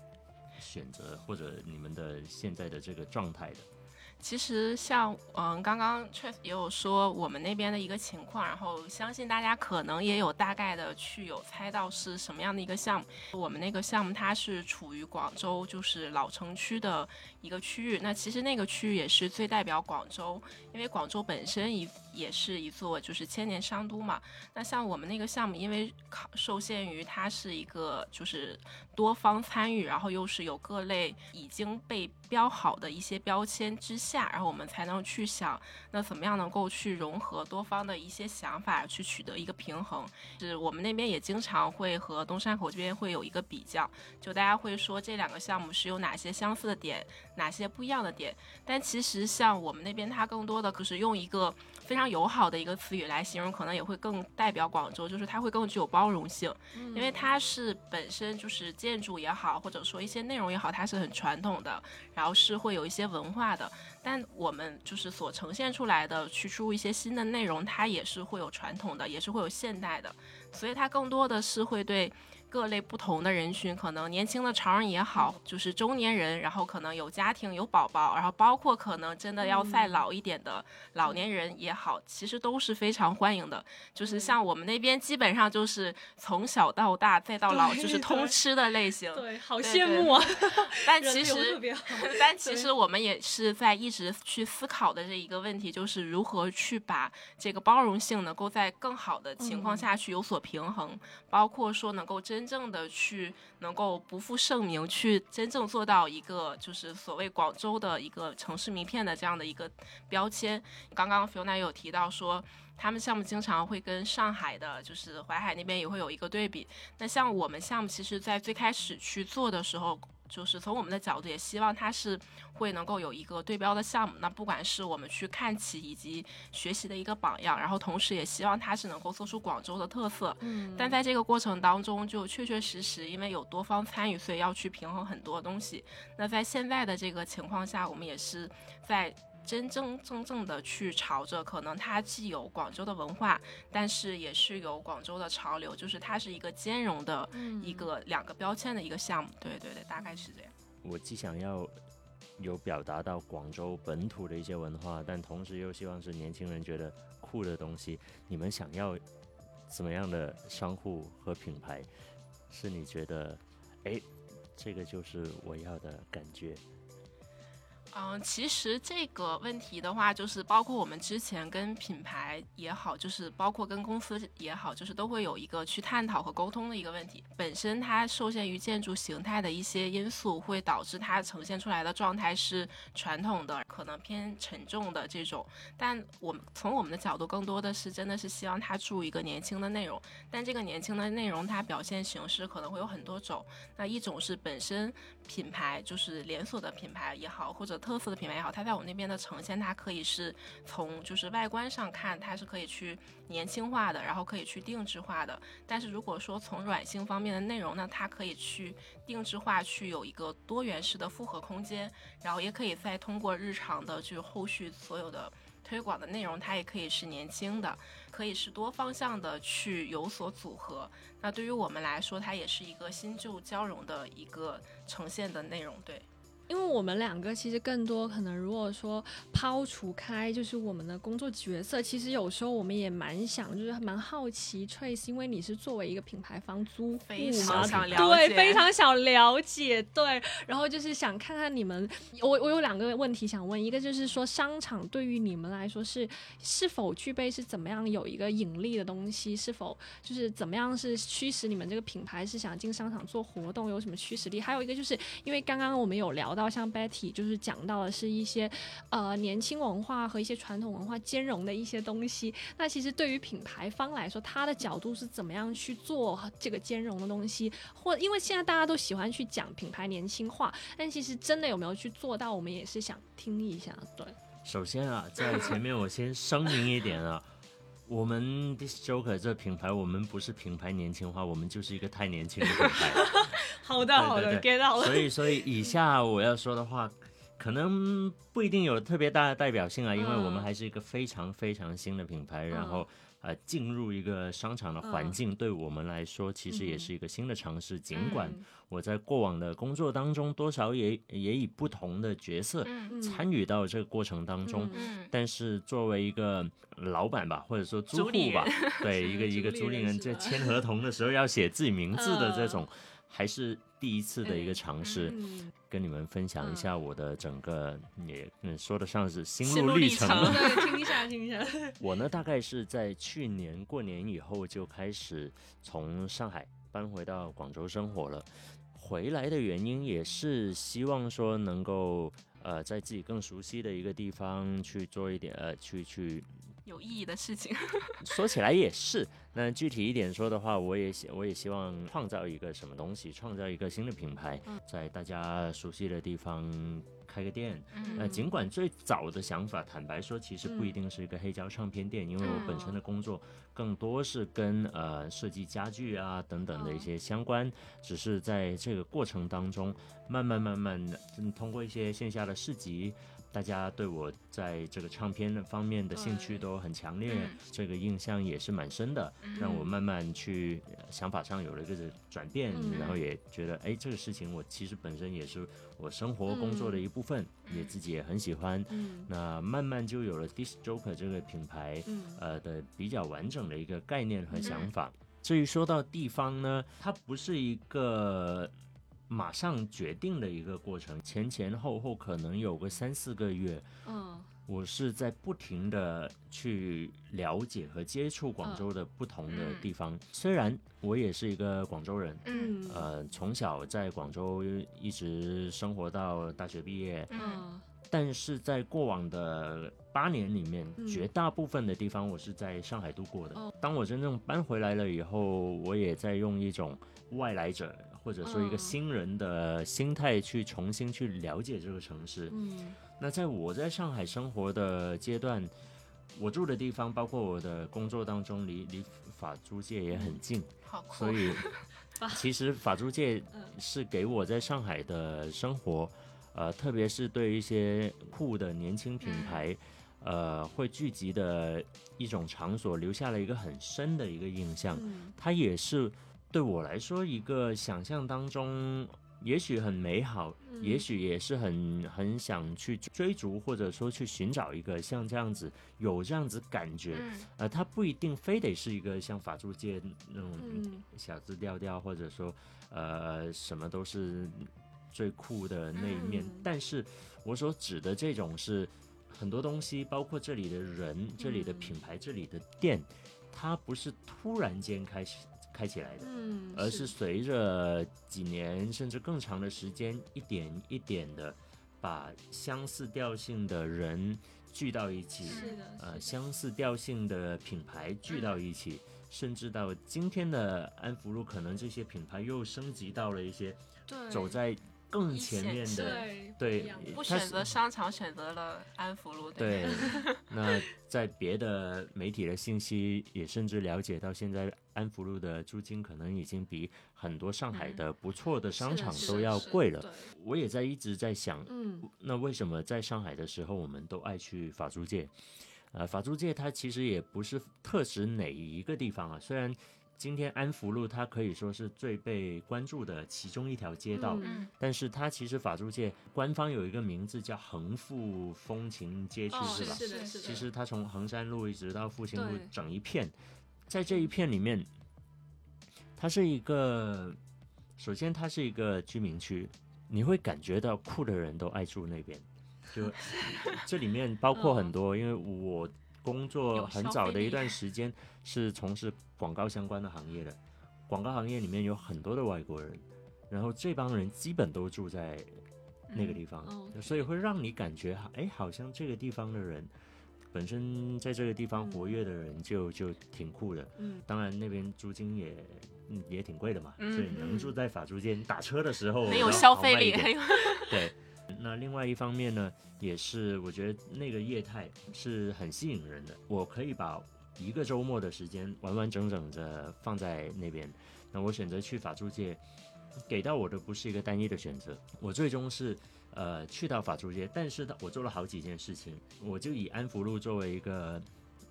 选择，或者你们的现在的这个状态的？其实像嗯，刚刚确实也有说我们那边的一个情况，然后相信大家可能也有大概的去有猜到是什么样的一个项目。我们那个项目它是处于广州就是老城区的一个区域，那其实那个区域也是最代表广州，因为广州本身一也是一座就是千年商都嘛。那像我们那个项目，因为考受限于它是一个就是多方参与，然后又是有各类已经被标好的一些标签之下，然后我们才能去想，那怎么样能够去融合多方的一些想法，去取得一个平衡。是我们那边也经常会和东山口这边会有一个比较，就大家会说这两个项目是有哪些相似的点，哪些不一样的点。但其实像我们那边，它更多的可是用一个非常友好的一个词语来形容，可能也会更代表广州，就是它会更具有包容性，因为它是本身就是建筑也好，或者说一些内容也好，它是很传统的，然后是会有一些文化的。但我们就是所呈现出来的，去输入一些新的内容，它也是会有传统的，也是会有现代的，所以它更多的是会对。各类不同的人群，可能年轻的潮人也好，就是中年人，然后可能有家庭有宝宝，然后包括可能真的要再老一点的老年人也好，其实都是非常欢迎的。就是像我们那边基本上就是从小到大再到老就是通吃的类型。对，好羡慕啊！但其实，但其实我们也是在一直去思考的这一个问题，就是如何去把这个包容性能够在更好的情况下去有所平衡，包括说能够真。真正的去能够不负盛名，去真正做到一个就是所谓广州的一个城市名片的这样的一个标签。刚刚 Fiona 有提到说，他们项目经常会跟上海的，就是淮海那边也会有一个对比。那像我们项目，其实在最开始去做的时候。就是从我们的角度，也希望它是会能够有一个对标的项目。那不管是我们去看齐以及学习的一个榜样，然后同时也希望它是能够做出广州的特色。嗯。但在这个过程当中，就确确实实因为有多方参与，所以要去平衡很多东西。那在现在的这个情况下，我们也是在。真真正正的去朝着，可能它既有广州的文化，但是也是有广州的潮流，就是它是一个兼容的一个两个标签的一个项目。对对对，大概是这样。我既想要有表达到广州本土的一些文化，但同时又希望是年轻人觉得酷的东西。你们想要怎么样的商户和品牌？是你觉得，哎，这个就是我要的感觉？嗯，其实这个问题的话，就是包括我们之前跟品牌也好，就是包括跟公司也好，就是都会有一个去探讨和沟通的一个问题。本身它受限于建筑形态的一些因素，会导致它呈现出来的状态是传统的，可能偏沉重的这种。但我们从我们的角度，更多的是真的是希望它注一个年轻的内容。但这个年轻的内容，它表现形式可能会有很多种。那一种是本身品牌就是连锁的品牌也好，或者特色的品牌也好，它在我们那边的呈现，它可以是从就是外观上看，它是可以去年轻化的，然后可以去定制化的。但是如果说从软性方面的内容呢，它可以去定制化，去有一个多元式的复合空间，然后也可以再通过日常的就后续所有的推广的内容，它也可以是年轻的，可以是多方向的去有所组合。那对于我们来说，它也是一个新旧交融的一个呈现的内容，对。因为我们两个其实更多可能，如果说抛除开就是我们的工作角色，其实有时候我们也蛮想，就是蛮好奇，Trace，因为你是作为一个品牌方租户嘛，对，非常想了解，对，然后就是想看看你们，我我有两个问题想问，一个就是说商场对于你们来说是是否具备是怎么样有一个盈利的东西，是否就是怎么样是驱使你们这个品牌是想进商场做活动，有什么驱使力？还有一个就是因为刚刚我们有聊。到到像 Betty 就是讲到的是一些呃年轻文化和一些传统文化兼容的一些东西。那其实对于品牌方来说，他的角度是怎么样去做这个兼容的东西？或因为现在大家都喜欢去讲品牌年轻化，但其实真的有没有去做到？我们也是想听一下。对，首先啊，在前面我先声明一点啊。我们 This Joker 这品牌，我们不是品牌年轻化，我们就是一个太年轻的品牌。好的，好的，get 到了。所以，所以以下我要说的话，可能不一定有特别大的代表性啊，因为我们还是一个非常非常新的品牌，然后。呃，进入一个商场的环境，对我们来说其实也是一个新的尝试。尽管我在过往的工作当中，多少也也以不同的角色参与到这个过程当中，但是作为一个老板吧，或者说租户吧，对一个一个租赁人，在签合同的时候要写自己名字的这种。还是第一次的一个尝试，跟你们分享一下我的整个，也说得上是心路历程。听一下，听一下。我呢，大概是在去年过年以后就开始从上海搬回到广州生活了。回来的原因也是希望说能够呃，在自己更熟悉的一个地方去做一点呃，去去。有意义的事情，说起来也是。那具体一点说的话，我也希我也希望创造一个什么东西，创造一个新的品牌，在大家熟悉的地方开个店。那尽管最早的想法，坦白说，其实不一定是一个黑胶唱片店，因为我本身的工作更多是跟呃设计家具啊等等的一些相关。只是在这个过程当中，慢慢慢慢的，通过一些线下的市集。大家对我在这个唱片的方面的兴趣都很强烈，这个印象也是蛮深的，让我慢慢去想法上有了一个转变，然后也觉得哎，这个事情我其实本身也是我生活工作的一部分，也自己也很喜欢。那慢慢就有了 Dis Joker 这个品牌，呃的比较完整的一个概念和想法。至于说到地方呢，它不是一个。马上决定的一个过程，前前后后可能有个三四个月。嗯，我是在不停的去了解和接触广州的不同的地方。虽然我也是一个广州人，嗯，呃，从小在广州一直生活到大学毕业，嗯，但是在过往的八年里面，绝大部分的地方我是在上海度过的。当我真正搬回来了以后，我也在用一种外来者。或者说一个新人的心态去重新去了解这个城市。嗯，那在我在上海生活的阶段，我住的地方包括我的工作当中，离离法租界也很近。好所以 其实法租界是给我在上海的生活，呃，特别是对一些酷的年轻品牌，呃，会聚集的一种场所，留下了一个很深的一个印象。它也是。对我来说，一个想象当中，也许很美好，也许也是很很想去追逐，或者说去寻找一个像这样子有这样子感觉，呃，它不一定非得是一个像法租界那种小资调调，或者说呃什么都是最酷的那一面。嗯。但是我所指的这种是很多东西，包括这里的人、这里的嗯。品牌、这里的店，它不是突然间开始开起来的。嗯，而是随着几年甚至更长的时间，一点一点的把相似调性的人聚到一起，是的，呃，是的相似调性的品牌聚到一起，甚至到今天的安福路，可能这些品牌又升级到了一些对走在更前面的。对对不选择商场，选择了安福路。对，那在别的媒体的信息也甚至了解到，现在安福路的租金可能已经比很多上海嗯的不错的商场都要贵了。我也在一直在想，嗯那为什么在上海的时候，我们都爱去法租界？呃，法租界它其实也不是特指哪一个地方啊，虽然今天安福路它可以说是最被关注的其中一条街道，嗯嗯但是它其实法租界官方有一个名字叫恒富风情街区，哦是吧？是的，是的，其实它从衡山路一直到复兴路整一片，在这一片里面，它是一个，首先它是一个居民区，你会感觉到酷的人都爱住那边，就 这里面包括很多，因为我工作很早的一段时间是从事广告相关的行业的，广告行业里面有很多的外国人，然后这帮人基本都住在那个地方，哦所以会让你感觉，哎，好像这个地方的人本身在这个地方活跃的人就就挺酷的。嗯当然那边租金也嗯也挺贵的嘛，嗯所以能住在法租界，你打车的时候很有消费力，对，那另外一方面呢，也是我觉得那个业态是很吸引人的。我可以把一个周末的时间完完整整的放在那边。那我选择去法租界，给到我的不是一个单一的选择，我最终是呃去到法租界，但是呢，我做了好几件事情。我就以安福路作为一个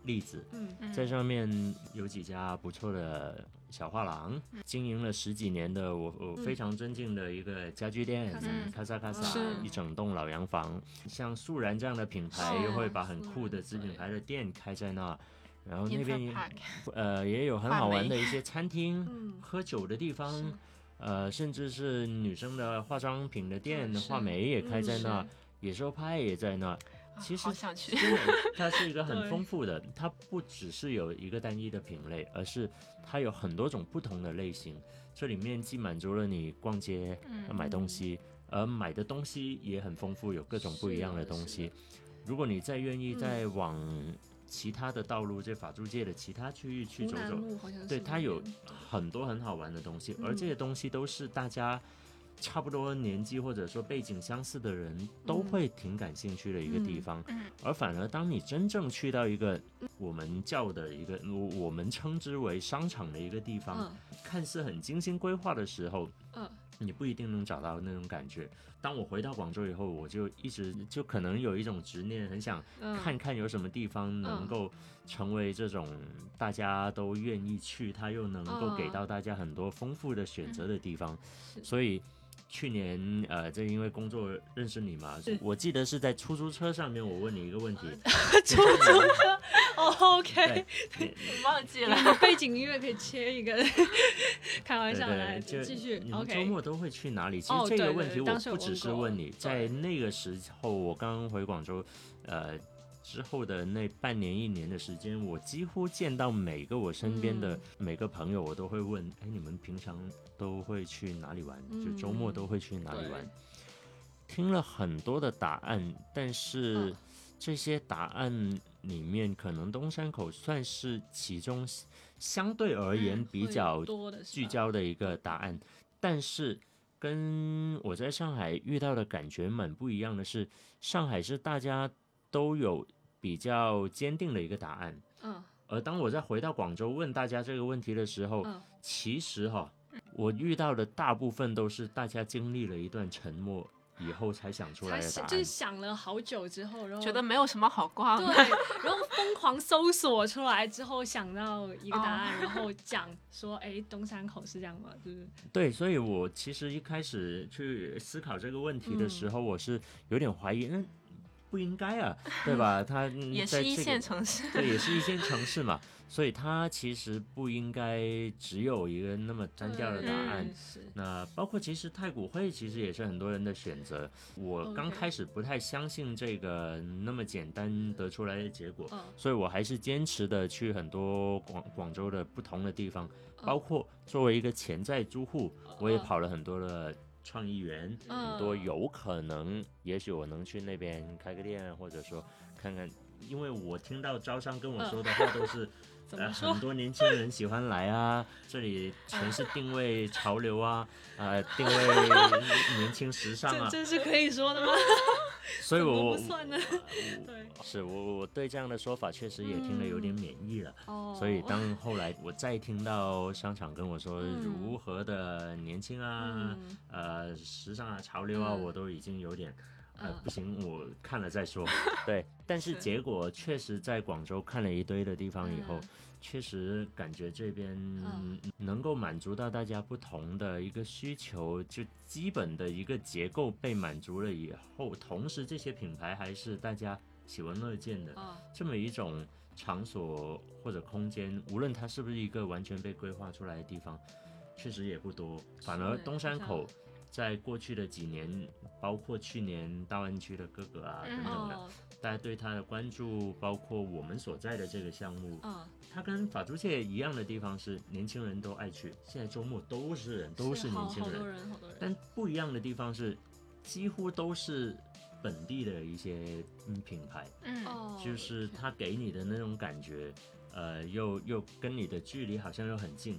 例子，嗯。嗯。在上面有几家不错的小画廊，经营了十几年的我我嗯非常尊敬的一个家具店卡萨，卡萨卡是。萨，一整栋老洋房。像素然这样的品牌又会把很酷的子品牌的店开在那，然后那边也呃也有很好玩的一些餐厅、嗯。喝酒的地方，呃，甚至是女生的化妆品的店嗯，是画眉也开在那嗯，野兽派也在那。其实 它是一个很丰富的，它不只是有一个单一的品类，而是它有很多种不同的类型。这里面既满足了你逛街、买东西，而买的东西也很丰富，有各种不一样的东西。如果你再愿意嗯再往其他的道路，这法租界的其他区域去走走，对，它有很多很好玩的东西，而嗯这些东西都是大家差不多年纪或者说背景相似的人都嗯。会挺感兴趣的一个地嗯方。嗯。而反而当你真正去到一个我们叫的一个我我们称之为商场的一个地方，嗯。看似很精心规划的时候，嗯你不一定能找到那种感觉。当我回到广州以后，我就一直就可能有一种执念，很想嗯，看看有什么地方能嗯够成为这种大家都愿意去，它又能够给嗯到大家很多丰富的选择的地方。所以去年呃，这因为工作认识你嘛，我记得是在出租车上面，我问你一个问题，出租车？哦，OK，忘记了。背景音乐可以切一个，开玩笑来继续你们周末都会去哪里？其哦实这个问题我不只是问你，在那个时候我刚回广州，呃。之后的那半年一年的时间，我几乎见到每个我身边的嗯。每个朋友，我都会问：哎，你们平常都会去哪里玩？就周末都会去哪里玩。对？听了很多的答案，但是嗯。这些答案里面，可能东山口算是其中相对而言比较聚焦的一个答案，但是跟我在上海遇到的感觉蛮不一样的是，上海是大家都有比较坚定的一个答案，嗯而当我再回到广州问大家这个问题的时候，嗯其实哈，我遇到的大部分都是大家经历了一段沉默以后才想出来的答案就是。想了好久之后，然后觉得没有什么好挂对。，然后疯狂搜索出来之后想到一个答案，哦然后讲说，哎，东山口是这样吗？就是对，所以我其实一开始去思考这个问题的嗯时候，我是有点怀疑，那不应该啊，对吧？它也是一线城市，对，也是一线城市嘛。所以它其实不应该只有一个那么单调的答案。那包括其实太古汇其实也是很多人的选择。我刚开始不太相信这个那么简单得出来的结果，所以我还是坚持的去很多广广州的不同的地方，包括作为一个潜在租户，我也跑了很多的创意园，很多有可能，也许我能去那边开个店，或者说看看，因为我听到招商跟我说的话 都是。呃，很多年轻人喜欢来啊，这里全是定位潮流啊，呃，定位年轻时尚啊，这 是可以说的吗？所以我不算呢。对，是我我对这样的说法确实也听得有点免疫了。哦。所以当后来我再听到商场跟我说如何的年轻啊，呃，时尚啊，潮流啊，我都已经有点。呃，不行，我看了再说。对，但是结果确实在广州看了一堆的地方以后，确实感觉这边能够满足到大家不同的一个需求，就基本的一个结构被满足了以后，同时这些品牌还是大家喜闻乐见的这么一种场所或者空间，无论它是不是一个完全被规划出来的地方，确实也不多。反而东山口。在过去的几年，包括去年大湾区的哥哥啊等等的，大家对他的关注，包括我们所在的这个项目，嗯，它跟法租界一样的地方是年轻人都爱去，现在周末都是人，都是年轻人，好多人，好多人。但不一样的地方是，几乎都是本地的一些嗯品牌，嗯，就是他给你的那种感觉，呃，又又跟你的距离好像又很近。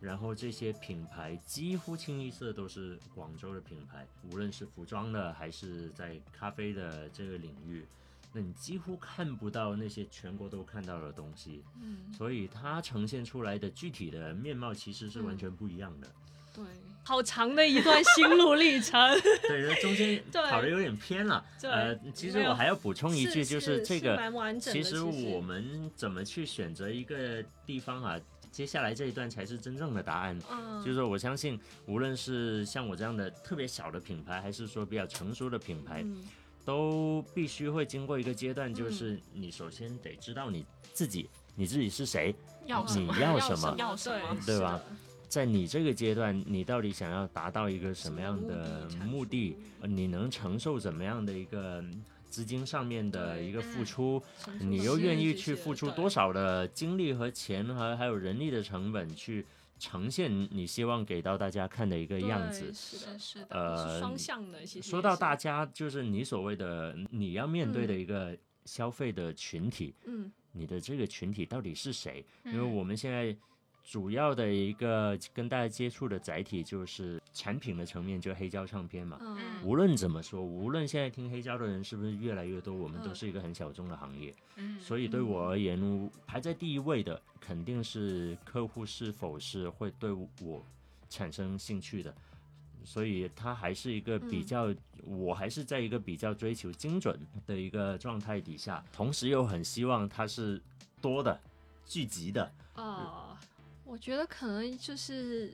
然后这些品牌几乎清一色都是广州的品牌，无论是服装的还是在咖啡的这个领域，那你几乎看不到那些全国都看到的东西。嗯，所以它呈现出来的具体的面貌其实是完全不一样的。对，好长的一段心路历程。对，那中间跑的有点偏了。呃，其实我还要补充一句，就是这个，其实我们怎么去选择一个地方啊？接下来这一段才是真正的答案，嗯就是说我相信，无论是像我这样的特别小的品牌，还是说比较成熟的品牌，都必须会经过一个阶段，就是你首先得知道你自己，你自己是谁，要你要什么，要什么，对吧？在你这个阶段，你到底想要达到一个什么样的目的？你能承受怎么样的一个？资金上面的一个付出，你又愿意去付出多少的精力和钱和还有人力的成本去呈现你希望给到大家看的一个样子？是的，是的，呃，双向的。说到大家，就是你所谓的你要面对的一个消费的群体，嗯，你的这个群体到底是谁？因为我们现在。主要的一个跟大家接触的载体就是产品的层面，就黑胶唱片嘛。嗯。无论怎么说，无论现在听黑胶的人是不是越来越多，我们都是一个很小众的行业。嗯。所以对我而言，排在第一位的肯定是客户是否是会对我产生兴趣的。所以它还是一个比较，我还是在一个比较追求精准的一个状态底下，同时又很希望它是多的、聚集的。哦。我觉得可能就是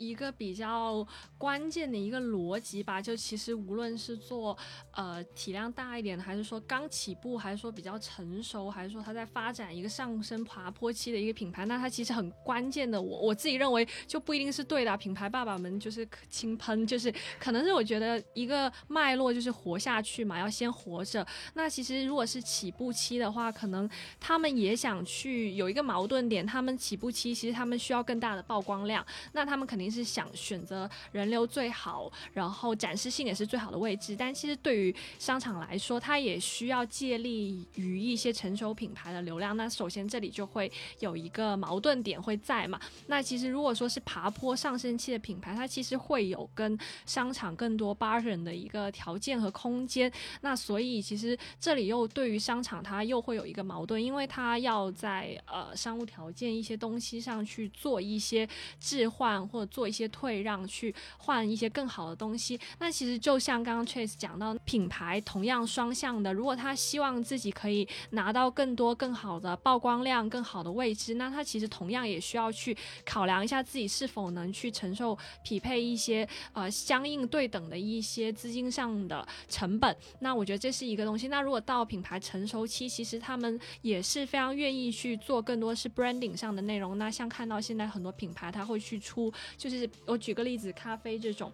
一个比较关键的一个逻辑吧，就其实无论是做呃体量大一点的，还是说刚起步，还是说比较成熟，还是说它在发展一个上升爬坡期的一个品牌，那它其实很关键的。我我自己认为就不一定是对的，品牌爸爸们就是轻喷，就是可能是我觉得一个脉络就是活下去嘛，要先活着。那其实如果是起步期的话，可能他们也想去有一个矛盾点，他们起步期其实他们需要更大的曝光量，那他们肯定是想选择人流最好，然后展示性也是最好的位置。但其实对于商场来说，它也需要借力于一些成熟品牌的流量。那首先这里就会有一个矛盾点会在嘛？那其实如果说是爬坡上升期的品牌，它其实会有跟商场更多 bar 的的一个条件和空间。那所以其实这里又对于商场它又会有一个矛盾，因为它要在呃商务条件一些东西上去做一些置换或者做。做一些退让，去换一些更好的东西。那其实就像刚刚 Chase 讲到，品牌同样双向的，如果他希望自己可以拿到更多、更好的曝光量、更好的位置，那他其实同样也需要去考量一下自己是否能去承受匹配一些呃相应对等的一些资金上的成本。那我觉得这是一个东西。那如果到品牌成熟期，其实他们也是非常愿意去做更多是 branding 上的内容。那像看到现在很多品牌，他会去出，就就是我举个例子，咖啡这种。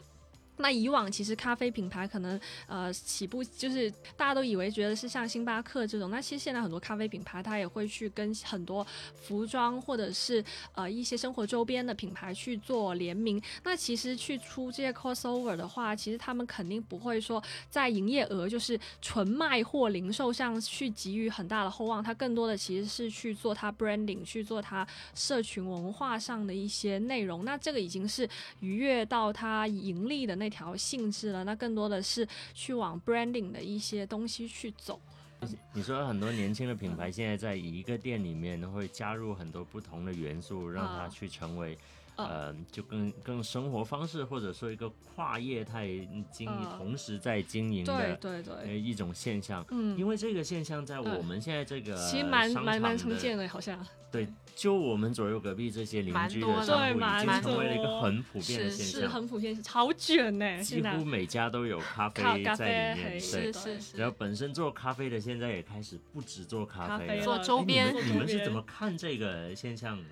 那以往其实咖啡品牌可能呃起步就是大家都以为觉得是像星巴克这种，那其实现在很多咖啡品牌它也会去跟很多服装或者是呃一些生活周边的品牌去做联名。那其实去出这些 crossover 的话，其实他们肯定不会说在营业额就是纯卖货零售上去给予很大的厚望，它更多的其实是去做它 branding，去做它社群文化上的一些内容。那这个已经是逾越到它盈利的那。那条性质了，那更多的是去往 branding 的一些东西去走。你说很多年轻的品牌现在在一个店里面会加入很多不同的元素，让它去成为。呃，就更更生活方式，或者说一个跨业态经营，同时在经营的对对对一种现象。嗯，因为这个现象在我们现在这个其实蛮蛮蛮常见的，好像。对，就我们左右隔壁这些邻居的商户，已经成为了一个很普遍的现象，是很普遍，好卷呢。几乎每家都有咖啡在里面，是是是。然后本身做咖啡的现在也开始不止做咖啡，做周边。你们是怎么看这个现象的？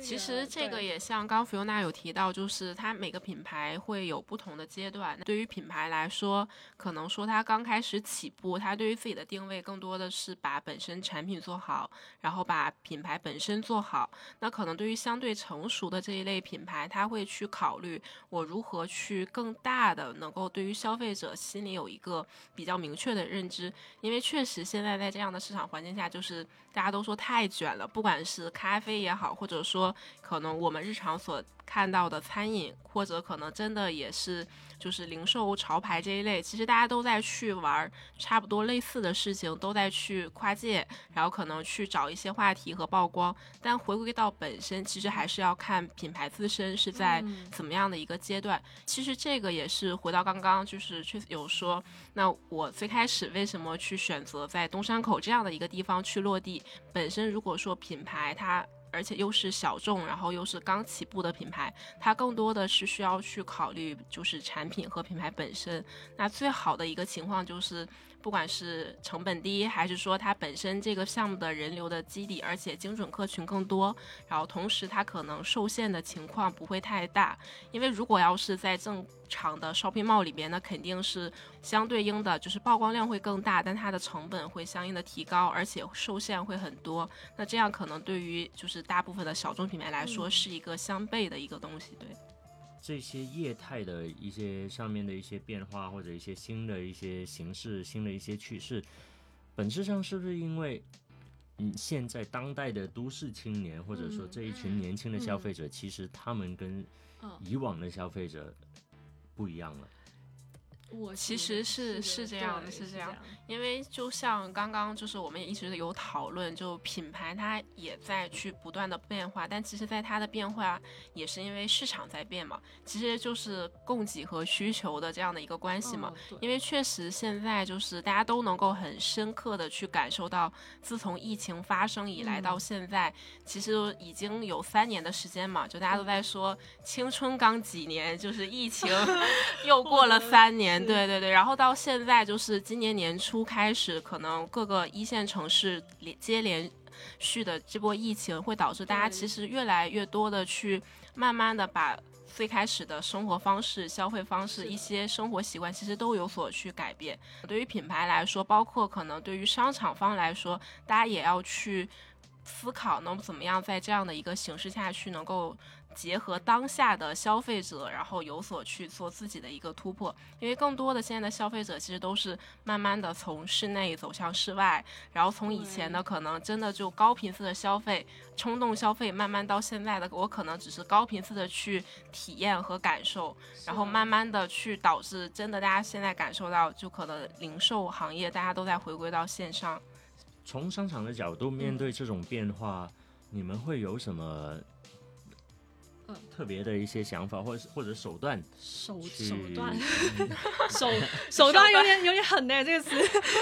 其实这个也像刚菲欧娜有提到，就是它每个品牌会有不同的阶段。对于品牌来说，可能说它刚开始起步，它对于自己的定位更多的是把本身产品做好，然后把品牌本身做好。那可能对于相对成熟的这一类品牌，它会去考虑我如何去更大的能够对于消费者心里有一个比较明确的认知。因为确实现在在这样的市场环境下，就是大家都说太卷了，不管是咖啡也好，或者说。可能我们日常所看到的餐饮，或者可能真的也是就是零售潮牌这一类，其实大家都在去玩差不多类似的事情，都在去跨界，然后可能去找一些话题和曝光。但回归到本身，其实还是要看品牌自身是在怎么样的一个阶段。其实这个也是回到刚刚就是确实有说，那我最开始为什么去选择在东山口这样的一个地方去落地？本身如果说品牌它。而且又是小众，然后又是刚起步的品牌，它更多的是需要去考虑就是产品和品牌本身。那最好的一个情况就是。不管是成本低，还是说它本身这个项目的人流的基底，而且精准客群更多，然后同时它可能受限的情况不会太大。因为如果要是在正常的 shopping mall 里边，那肯定是相对应的，就是曝光量会更大，但它的成本会相应的提高，而且受限会很多。那这样可能对于就是大部分的小众品牌来说，是一个相悖的一个东西，对。这些业态的一些上面的一些变化，或者一些新的一些形式、新的一些趋势，本质上是不是因为，嗯，现在当代的都市青年，或者说这一群年轻的消费者，其实他们跟以往的消费者不一样了。我其实是是这样的，是这样，因为就像刚刚就是我们也一直有讨论，就品牌它也在去不断的变化，但其实在它的变化也是因为市场在变嘛，其实就是供给和需求的这样的一个关系嘛。因为确实现在就是大家都能够很深刻的去感受到，自从疫情发生以来到现在，其实已经有三年的时间嘛，就大家都在说青春刚几年，就是疫情 又过了三年。对对对，然后到现在就是今年年初开始，可能各个一线城市连接连续的这波疫情，会导致大家其实越来越多的去慢慢的把最开始的生活方式、消费方式、一些生活习惯，其实都有所去改变。对于品牌来说，包括可能对于商场方来说，大家也要去思考能怎么样在这样的一个形势下去能够。结合当下的消费者，然后有所去做自己的一个突破，因为更多的现在的消费者其实都是慢慢的从室内走向室外，然后从以前的可能真的就高频次的消费、冲动消费，慢慢到现在的我可能只是高频次的去体验和感受，然后慢慢的去导致真的大家现在感受到，就可能零售行业大家都在回归到线上。从商场的角度面对这种变化，你们会有什么？Oh. 特别的一些想法，或者是或者手段手手段嗯 手手段有点有点狠呢，这个词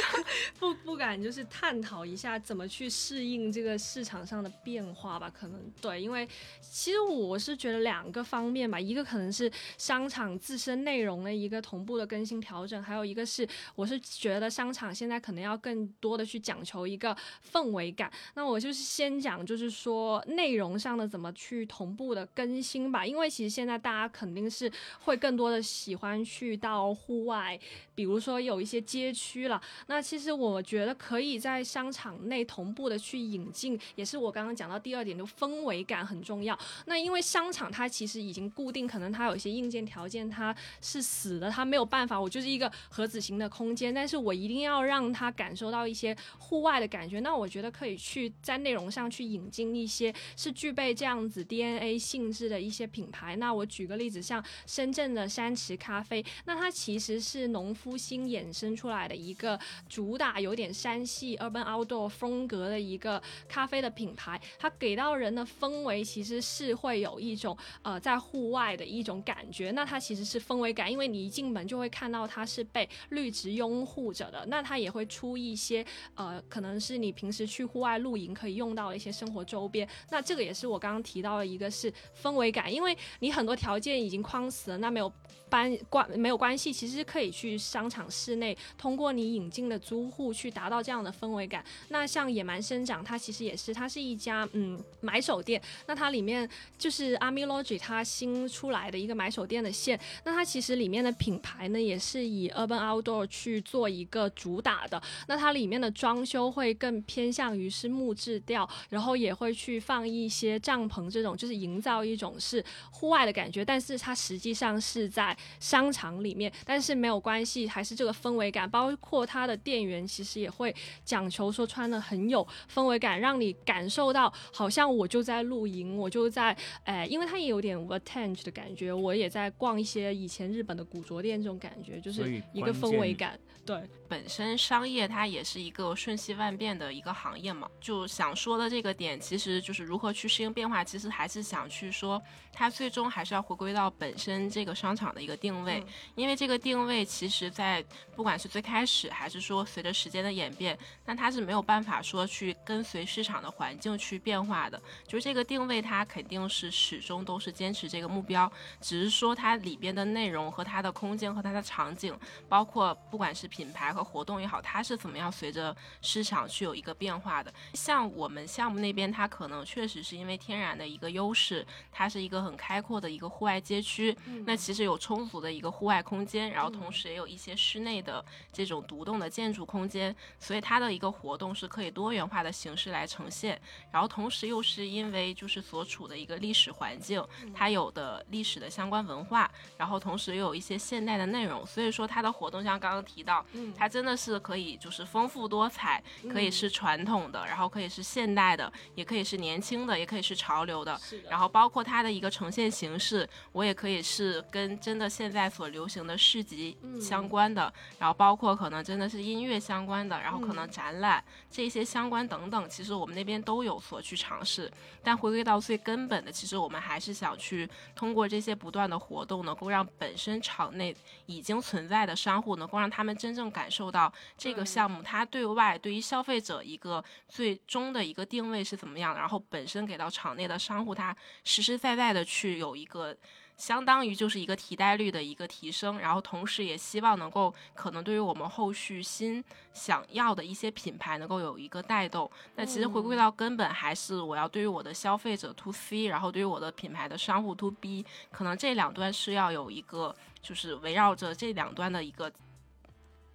不不敢就是探讨一下怎么去适应这个市场上的变化吧？可能对，因为其实我是觉得两个方面吧，一个可能是商场自身内容的一个同步的更新调整，还有一个是我是觉得商场现在可能要更多的去讲求一个氛围感。那我就是先讲，就是说内容上的怎么去同步的更新吧，因为其实现在大家肯定是会更多的喜欢去到户外，比如说有一些街区了。那其实我觉得可以在商场内同步的去引进，也是我刚刚讲到第二点，就氛围感很重要。那因为商场它其实已经固定，可能它有一些硬件条件它是死的，它没有办法，我就是一个盒子型的空间，但是我一定要让它感受到一些户外的感觉。那我觉得可以去在内容上去引进一些是具备这样子 DNA 性质的一一些品牌。那我举个例子，像深圳的山池咖啡，那它其实是农夫新衍生出来的一个主打有点山系 urban outdoor 风格的一个咖啡的品牌，它给到人的氛围其实是会有一种呃在户外的一种感觉。那它其实是氛围感，因为你一进门就会看到它是被绿植拥护着的。那它也会出一些呃，可能是你平时去户外露营可以用到的一些生活周边。那这个也是我刚刚提到的一个是氛围感，因为你很多条件已经框死了，那没有。搬关没有关系，其实可以去商场室内，通过你引进的租户去达到这样的氛围感。那像野蛮生长，它其实也是，它是一家嗯买手店。那它里面就是 Armylogy 它新出来的一个买手店的线。那它其实里面的品牌呢，也是以 Urban Outdoor 去做一个主打的。那它里面的装修会更偏向于是木质调，然后也会去放一些帐篷这种，就是营造一种是户外的感觉。但是它实际上是在商场里面，但是没有关系，还是这个氛围感。包括它的店员其实也会讲求说穿的很有氛围感，让你感受到好像我就在露营，我就在哎，因为它也有点 vintage 的感觉，我也在逛一些以前日本的古着店这种感觉，就是一个氛围感。对，本身商业它也是一个瞬息万变的一个行业嘛，就想说的这个点，其实就是如何去适应变化，其实还是想去说，它最终还是要回归到本身这个商场的一个定位，因为这个定位其实，在不管是最开始还是说随着时间的演变，那它是没有办法说去跟随市场的环境去变化的，就是这个定位它肯定是始终都是坚持这个目标，只是说它里边的内容和它的空间和它的场景，包括不管是品牌和活动也好，它是怎么样随着市场去有一个变化的。像我们项目那边，它可能确实是因为天然的一个优势，它是一个很开阔的一个户外街区，那其实有充足的一个户外空间，然后同时也有一些室内的这种独栋的建筑空间，所以它的一个活动是可以多元化的形式来呈现。然后同时又是因为就是所处的一个历史环境，它有的历史的相关文化，然后同时又有一些现代的内容，所以说它的活动像刚刚提到。它真的是可以，就是丰富多彩，可以是传统的，然后可以是现代的，也可以是年轻的，也可以是潮流的。然后包括它的一个呈现形式，我也可以是跟真的现在所流行的市集相关的，然后包括可能真的是音乐相关的，然后可能展览这些相关等等，其实我们那边都有所去尝试。但回归到最根本的，其实我们还是想去通过这些不断的活动，能够让本身场内已经存在的商户，能够让他们真正感受到这个项目它对外对于消费者一个最终的一个定位是怎么样的，然后本身给到场内的商户，它实实在在的去有一个。相当于就是一个替代率的一个提升，然后同时也希望能够可能对于我们后续新想要的一些品牌能够有一个带动。那其实回归到根本还是我要对于我的消费者 to C，然后对于我的品牌的商户 to B，可能这两端是要有一个就是围绕着这两端的一个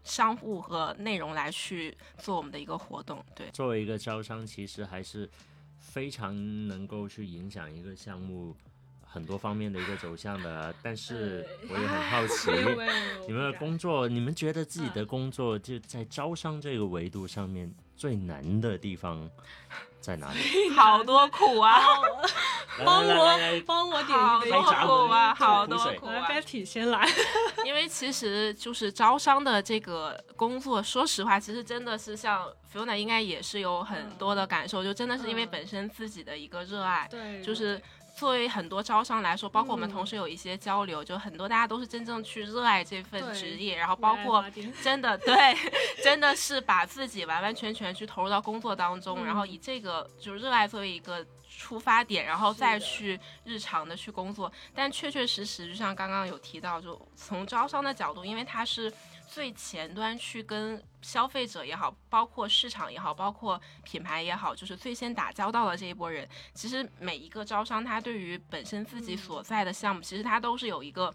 商户和内容来去做我们的一个活动。对，作为一个招商，其实还是非常能够去影响一个项目。很多方面的一个走向的，但是我也很好奇，你们的工作，你们觉得自己的工作就在招商这个维度上面最难的地方在哪里？好多苦啊！帮我帮我点好多苦啊！好多苦啊！Betty 先来，因为其实就是招商的这个工作，说实话，其实真的是像 Fiona 应该也是有很多的感受，就真的是因为本身自己的一个热爱，对，就是。作为很多招商来说，包括我们嗯。同时有一些交流，就很多大家都是真正去热爱这份职业，然后包括真的对，真的是把自己完完全全去投入到工作当中，嗯然后以这个就是热爱作为一个出发点，然后再去日常的去工作。但确确实实，就像刚刚有提到，就从招商的角度，因为它是最前端去跟消费者也好，包括市场也好，包括品牌也好，就是最先打交道的这一波人。其实每一个招商，他对于本身自己所在的项目，其实他都是有一个。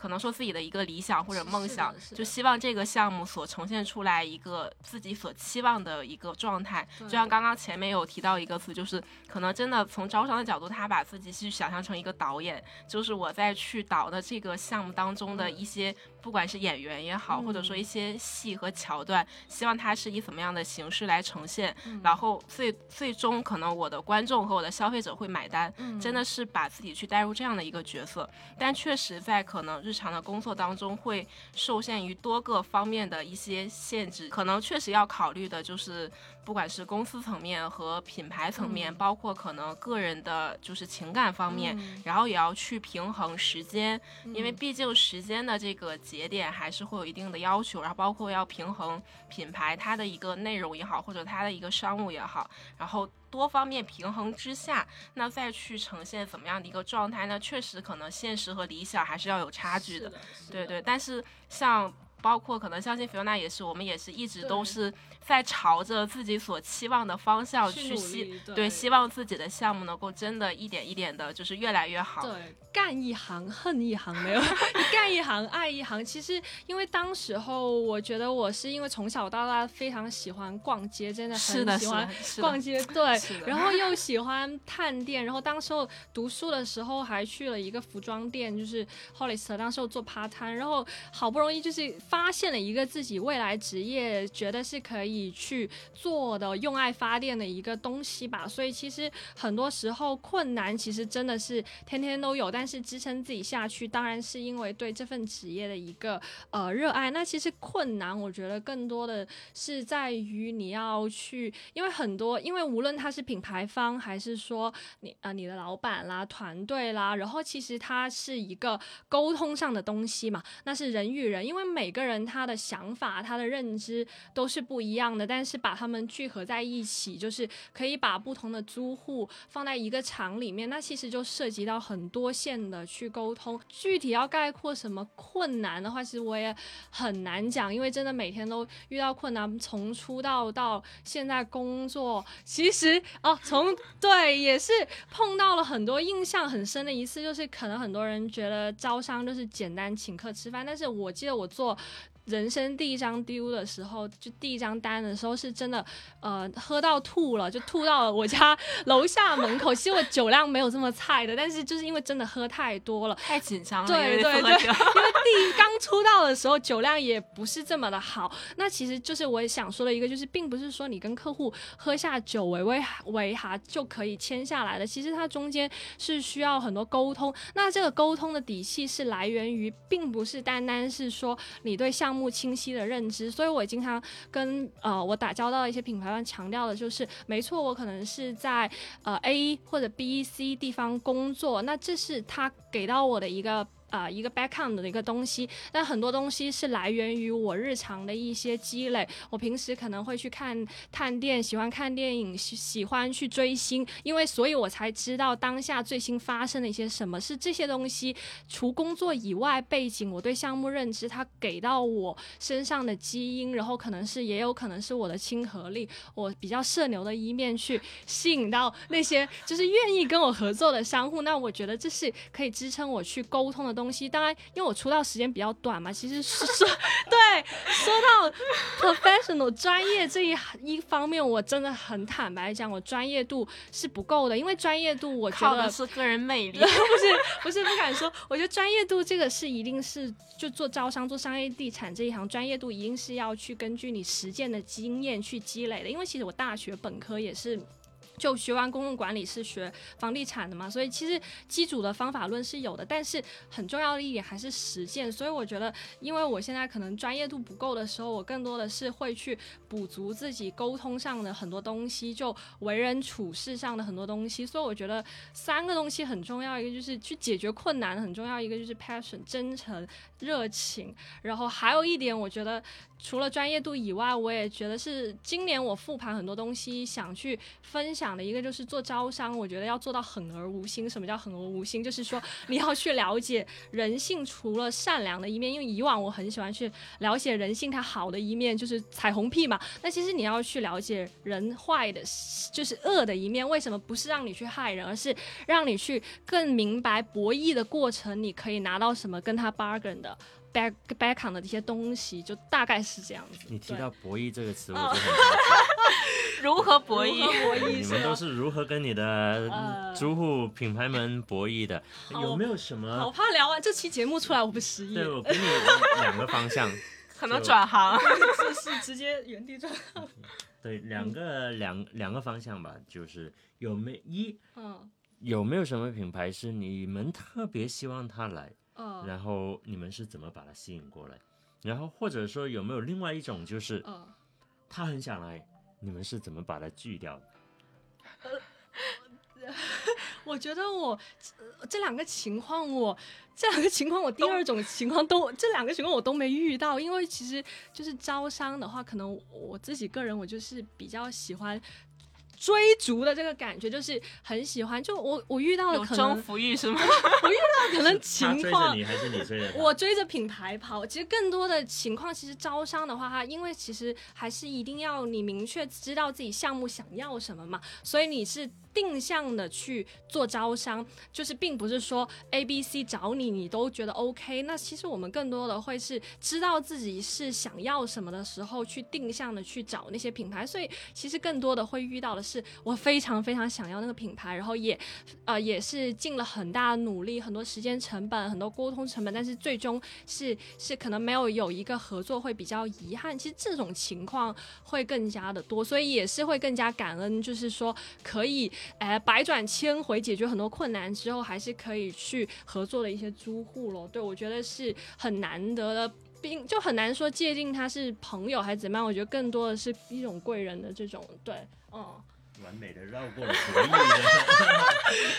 可能说自己的一个理想或者梦想就希望这个项目所呈现出来一个自己所期望的一个状态。就像刚刚前面有提到一个词，就是可能真的从招商的角度，他把自己去想象成一个导演，就是我在去导的这个项目当中的一些，不管是演员也好，嗯或者说一些戏和桥段，希望它是以怎么样的形式来呈现，嗯。然后最最终可能我的观众和我的消费者会买单，嗯。真的是把自己去带入这样的一个角色，但确实在可能日常的工作当中会受限于多个方面的一些限制，可能确实要考虑的就是不管是公司层面和品牌层面，嗯。包括可能个人的就是情感方面，嗯。然后也要去平衡时间，因为嗯毕竟时间的这个节点还是会有一定的要求，然后包括要平衡品牌它的一个内容也好，或者它的一个商务也好，然后多方面平衡之下，那再去呈现怎么样的一个状态呢？确实可能现实和理想还是要有差距的。对对，但是像包括可能相信 Fiona 也是，我们也是一直都是在朝着自己所期望的方向去希对对，希望自己的项目能够真的一点一点的，就是越来越好。对，干一行恨一行没有，你干一行爱一行。其实因为当时候，我觉得我是因为从小到大非常喜欢逛街，真的很喜欢逛街，对然后又喜欢探店，然后当时候读书的时候还去了一个服装店，就是 Hollister，当时候做 part time，然后好不容易就是发现了一个自己未来职业觉得是可以你去做的用爱发电的一个东西吧，所以其实很多时候困难其实真的是天天都有，但是支撑自己下去，当然是因为对这份职业的一个呃热爱。那其实困难，我觉得更多的是在于你要去，因为很多，因为无论他是品牌方，还是说你呃你的老板啦、团队啦，然后其实它是一个沟通上的东西嘛，那是人与人，因为每个人他的想法、他的认知都是不一样样的，但是把他们聚合在一起，就是可以把不同的租户放在一个厂里面，那其实就涉及到很多线的去沟通。具体要概括什么困难的话，其实我也很难讲，因为真的每天都遇到困难，从出道到现在工作，其实哦，从对也是碰到了很多印象很深的一次，就是可能很多人觉得招商就是简单请客吃饭，但是我记得我做。人生第一张 deal 的时候，就第一张单的时候，是真的，呃，喝到吐了，就吐到了我家 楼下门口。其实我酒量没有这么菜的，但是就是因为真的喝太多了，太紧张了，对对对因为第一刚出道的时候酒量也不是这么的好。那其实就是我想说的一个，就是并不是说你跟客户喝下酒为为为哈就可以签下来的，其实它中间是需要很多沟通。那这个沟通的底气是来源于，并不是单单是说你对项目清晰的认知。所以我经常跟呃我打交道的一些品牌方强调的就是，没错，我可能是在呃 A 或者 B、C 地方工作，那这是他给到我的一个。啊、一个 background 的一个东西，但很多东西是来源于我日常的一些积累。我平时可能会去看探店，喜欢看电影，喜喜欢去追星，因为所以我才知道当下最新发生的一些什么是这些东西。除工作以外，背景我对项目认知，它给到我身上的基因，然后可能是也有可能是我的亲和力，我比较社牛的一面去吸引到那些就是愿意跟我合作的商户。那我觉得这是可以支撑我去沟通的东西。当然，因为我出道时间比较短嘛，其实是说 对说到 professional 专业这一一方面，我真的很坦白讲，我专业度是不够的，因为专业度我觉靠得的是个人魅力。不是不是不敢说，我觉得专业度这个是一定是就做招商、做商业地产这一行，专业度一定是要去根据你实践的经验去积累的。因为其实我大学本科也是。就学完公共管理是学房地产的嘛，所以其实基础的方法论是有的，但是很重要的一点还是实践。所以我觉得，因为我现在可能专业度不够的时候，我更多的是会去补足自己沟通上的很多东西，就为人处事上的很多东西。所以我觉得三个东西很重要，一个就是去解决困难很重要，一个就是 passion 真诚热情，然后还有一点，我觉得。除了专业度以外，我也觉得是今年我复盘很多东西想去分享的一个，就是做招商，我觉得要做到狠而无心。什么叫狠而无心？就是说你要去了解人性，除了善良的一面，因为以往我很喜欢去了解人性它好的一面，就是彩虹屁嘛。那其实你要去了解人坏的，就是恶的一面。为什么不是让你去害人，而是让你去更明白博弈的过程，你可以拿到什么，跟他 bargain 的。Back back on 的这些东西，就大概是这样子。你提到博弈这个词，我就很 如何博弈？博弈，你们都是如何跟你的租户品牌们博弈的？有没有什么？好怕聊完这期节目出来，我不失忆。对，我给你 两个方向，可能转行，是是直接原地转。对，两个两两个方向吧，就是有没一，嗯，有没有什么品牌是你们特别希望他来？然后你们是怎么把他吸引过来？然后或者说有没有另外一种，就是他很想来，你们是怎么把他拒掉的？我觉得我这两个情况，我这两个情况，我第二种情况都这两个情况我都没遇到，因为其实就是招商的话，可能我自己个人我就是比较喜欢。追逐的这个感觉就是很喜欢，就我我遇到了可能征服欲是吗？我遇到可能情况，你还是你追着？我追着品牌跑。其实更多的情况，其实招商的话，哈，因为其实还是一定要你明确知道自己项目想要什么嘛，所以你是。定向的去做招商，就是并不是说 A、B、C 找你，你都觉得 OK。那其实我们更多的会是知道自己是想要什么的时候，去定向的去找那些品牌。所以其实更多的会遇到的是，我非常非常想要那个品牌，然后也呃也是尽了很大的努力，很多时间成本，很多沟通成本，但是最终是是可能没有有一个合作会比较遗憾。其实这种情况会更加的多，所以也是会更加感恩，就是说可以。哎，百转千回解决很多困难之后，还是可以去合作的一些租户咯。对我觉得是很难得的，并就很难说界定他是朋友还是怎么样。我觉得更多的是一种贵人的这种，对，嗯。完美的绕过了博弈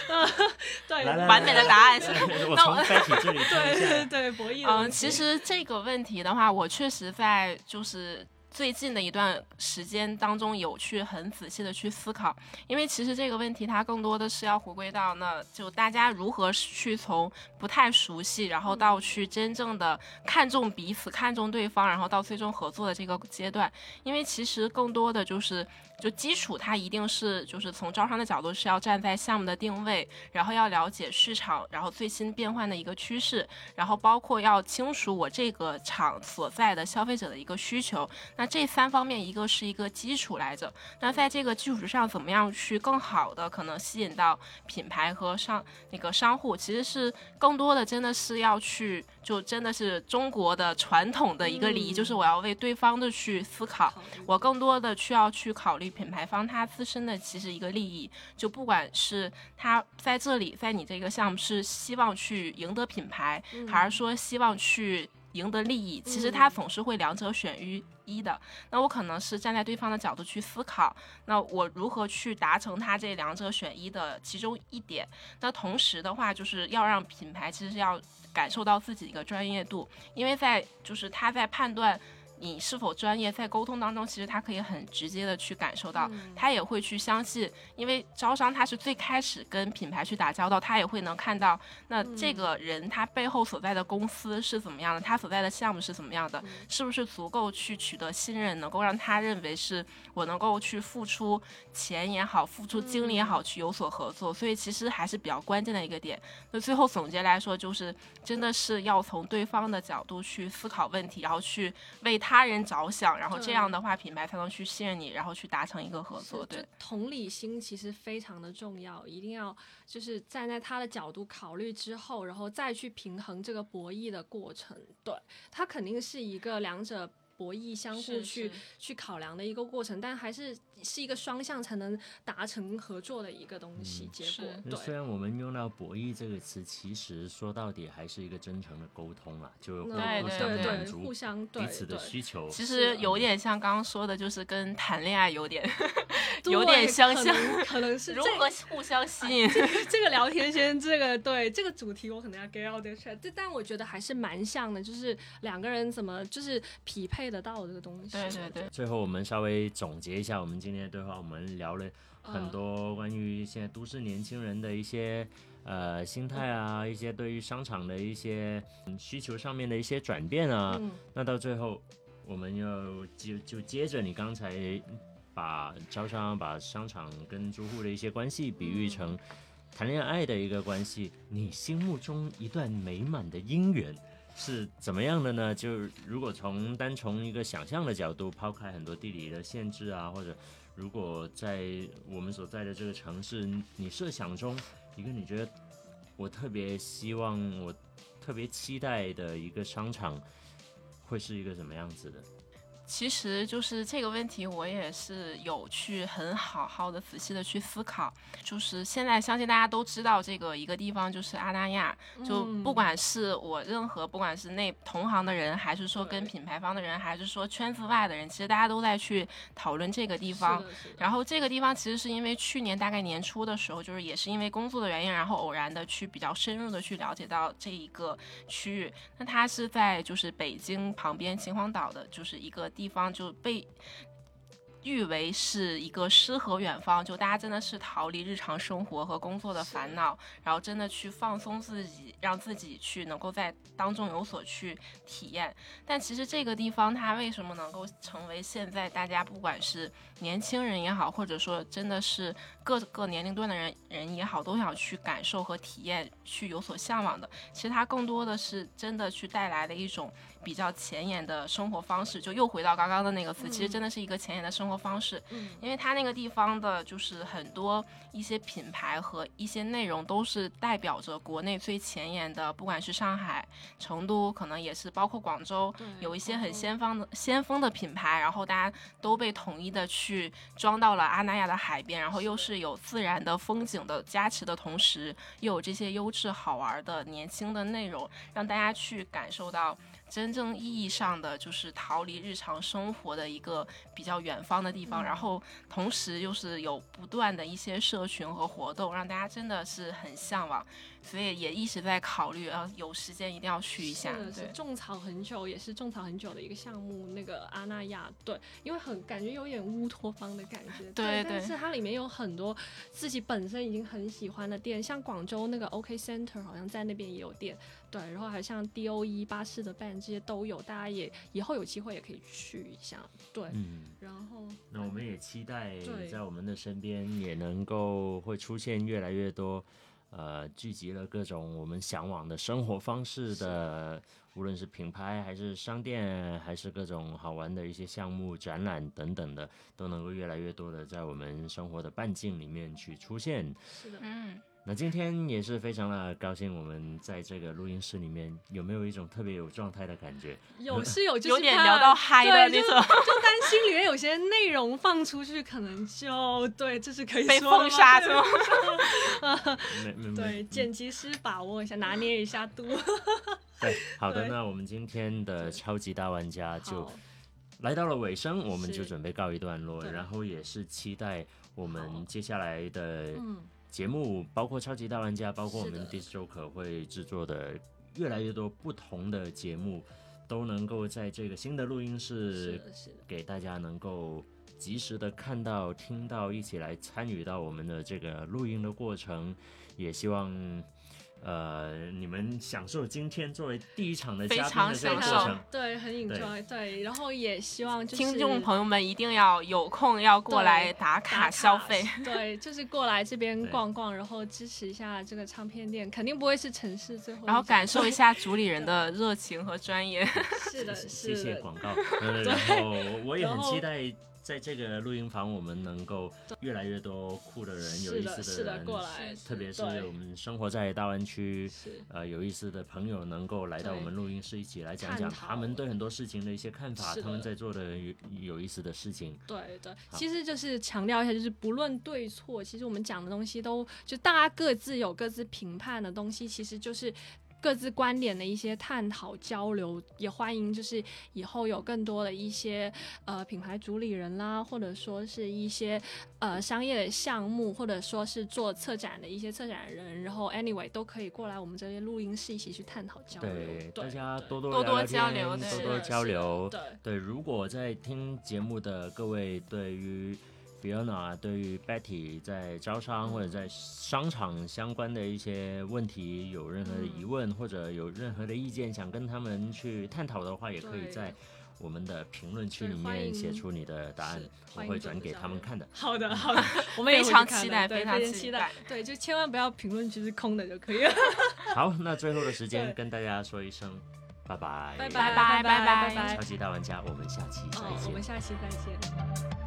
的，对，完美的答案是。我从开启这里 对对对，博弈。嗯，其实这个问题的话，我确实在就是。最近的一段时间当中，有去很仔细的去思考，因为其实这个问题它更多的是要回归到，那就大家如何去从不太熟悉，然后到去真正的看重彼此、看重对方，然后到最终合作的这个阶段，因为其实更多的就是。就基础，它一定是就是从招商的角度是要站在项目的定位，然后要了解市场，然后最新变换的一个趋势，然后包括要清楚我这个厂所在的消费者的一个需求。那这三方面，一个是一个基础来着。那在这个基础上，怎么样去更好的可能吸引到品牌和商那个商户，其实是更多的真的是要去。就真的是中国的传统的一个礼仪，就是我要为对方的去思考，我更多的需要去考虑品牌方他自身的其实一个利益，就不管是他在这里，在你这个项目是希望去赢得品牌，还是说希望去。赢得利益，其实他总是会两者选于一的。那我可能是站在对方的角度去思考，那我如何去达成他这两者选一的其中一点？那同时的话，就是要让品牌其实是要感受到自己一个专业度，因为在就是他在判断。你是否专业？在沟通当中，其实他可以很直接的去感受到，他也会去相信，因为招商他是最开始跟品牌去打交道，他也会能看到那这个人他背后所在的公司是怎么样的，他所在的项目是怎么样的，是不是足够去取得信任，能够让他认为是我能够去付出钱也好，付出精力也好，去有所合作。所以其实还是比较关键的一个点。那最后总结来说，就是真的是要从对方的角度去思考问题，然后去为他。他人着想，然后这样的话，品牌才能去信任你，然后去达成一个合作。对，同理心其实非常的重要，一定要就是站在他的角度考虑之后，然后再去平衡这个博弈的过程。对，它肯定是一个两者。博弈相互去是去考量的一个过程，但还是是一个双向才能达成合作的一个东西。结果对虽，然我们用到“博弈”这个词，其实说到底还是一个真诚的沟通啦，就互那互对对对，相满足互相对彼此的需求。其实有点像刚刚说的，就是跟谈恋爱有点 有点相可像，能可能是如这何互相吸引。这个聊天先，这个对这个主题我可能要 get out the chat，这但我觉得还是蛮像的，就是两个人怎么就是匹配得到这个东西。对对对，最后，我们稍微总结一下我们今天的对话，我们聊了很嗯多关于现在都市年轻人的一些呃心态啊，一些对于商场的一些嗯需求上面的一些转变啊。嗯，那到最后，我们要就就接着你刚才把招商、把商场跟租户的一些关系比喻成谈恋爱的一个关系，你心目中一段美满的姻缘是怎么样的呢？就如果从单从一个想象的角度，抛开很多地理的限制啊，或者如果在我们所在的这个城市，你设想中一个你觉得我特别希望、我特别期待的一个商场，会是一个什么样子的？其实就是这个问题，我也是有去很好好的、仔细的去思考。就是现在相信大家都知道，这个一个地方就是阿那亚，就嗯不管是我任何，不管是内同行的人，还是说跟品牌方的人，还是说圈子外的人，其实大家都在去讨论这个地方。然后这个地方其实是因为去年大概年初的时候，就是也是因为工作的原因，然后偶然的去比较深入的去了解到这一个区域。那它是在就是北京旁边秦皇岛的，就是一个地方，就被。誉为是一个诗和远方，就大家真的是逃离日常生活和工作的烦恼，然后真的去放松自己，让自己去能够在当中有所去体验。但其实这个地方它为什么能够成为现在大家不管是年轻人也好，或者说真的是各个年龄段的人人也好，都想去感受和体验、去有所向往的。其实它更多的是真的去带来的一种比较前沿的生活方式。就又回到刚刚的那个词，其实真的是一个前沿的生活方式。嗯因为它那个地方的，就是很多一些品牌和一些内容都是代表着国内最前沿的，不管是上海、成都，可能也是包括广州，有一些很先锋的先锋的品牌，然后大家都被统一的去装到了阿那亚的海边，然后又是有自然的风景的加持的同时，又有这些优质好玩的年轻的内容，让大家去感受到。真正意义上的就是逃离日常生活的一个比较远方的地方，嗯然后同时又是有不断的一些社群和活动，让大家真的是很向往，所以也一直在考虑，啊，有时间一定要去一下。是的是对，种草很久，也是种草很久的一个项目。那个阿那亚，对，因为很感觉有点乌托邦的感觉，对对但是它里面有很多自己本身已经很喜欢的店，像广州那个 OK Center 好像在那边也有店，对，然后还有像 DOE 巴士的 band 这些都有，大家也以后有机会也可以去一下，对，嗯，然后那我们也期待对。在我们的身边也能够会出现越来越多，呃，聚集了各种我们向往的生活方式的，无论是品牌还是商店，还是各种好玩的一些项目、展览等等的，都能够越来越多的在我们生活的半径里面去出现。是的，嗯，那今天也是非常的高兴，我们在这个录音室里面有没有一种特别有状态的感觉？有是有，就是有点聊到嗨的就那种，就担心里面有些内容放出去，可能就对，这是可以被封杀对 是吗？对，剪辑师把握一下，拿捏一下度。对，好的，那我们今天的超级大玩家就来到了尾声，我们就准备告一段落，然后也是期待我们接下来的嗯，节目，包括超级大玩家，包括我们是的 Disc Joker 会制作的越来越多不同的节目，都能够在这个新的录音室给大家能够及时的看到、听到，一起来参与到我们的这个录音的过程，也希望。呃，你们享受今天作为第一场的嘉宾非常的这个享受。过程，对，很 enjoy，对，然后也希望就是听众朋友们一定要有空要过来打打卡消费。对，就是过来这边逛逛，然后支持一下这个唱片店，肯定不会是城市最后，然后感受一下主理人的热情和专业。是的，谢谢，广告。对，然后我也很期待在这个录音房，我们能够越来越多酷的人、有意思的，人，过来，特别是我们生活在大湾区。是呃，有意思的朋友能够来到我们录音室，一起来讲讲他们对很多事情的一些看法，他们在做的有有意思的事情。对对，其实就是强调一下，就是不论对错，其实我们讲的东西都就大家各自有各自评判的东西，其实就是。各自观点的一些探讨交流，也欢迎就是以后有更多的一些呃品牌主理人啦，或者说是一些呃商业的项目，或者说是做策展的一些策展人，然后 anyway 都可以过来我们这边录音室一起去探讨交流。对，对大家对多多多多交流多多交流。对。对，如果在听节目的各位对于 Fiona、对于 Betty 在招商或者在商场相关的一些问题有任何的疑问，或者有任何的意见想跟他们去探讨的话，也可以在我们的评论区里面写出你的答案，我会转给他们看的。好的，好的，我们也非常期待非常期待。对，就千万不要评论区是空的就可以了。好，那最后的时间跟大家说一声拜拜，拜拜拜拜拜拜拜超级大玩家，我们下期再见，我见们。下期再见。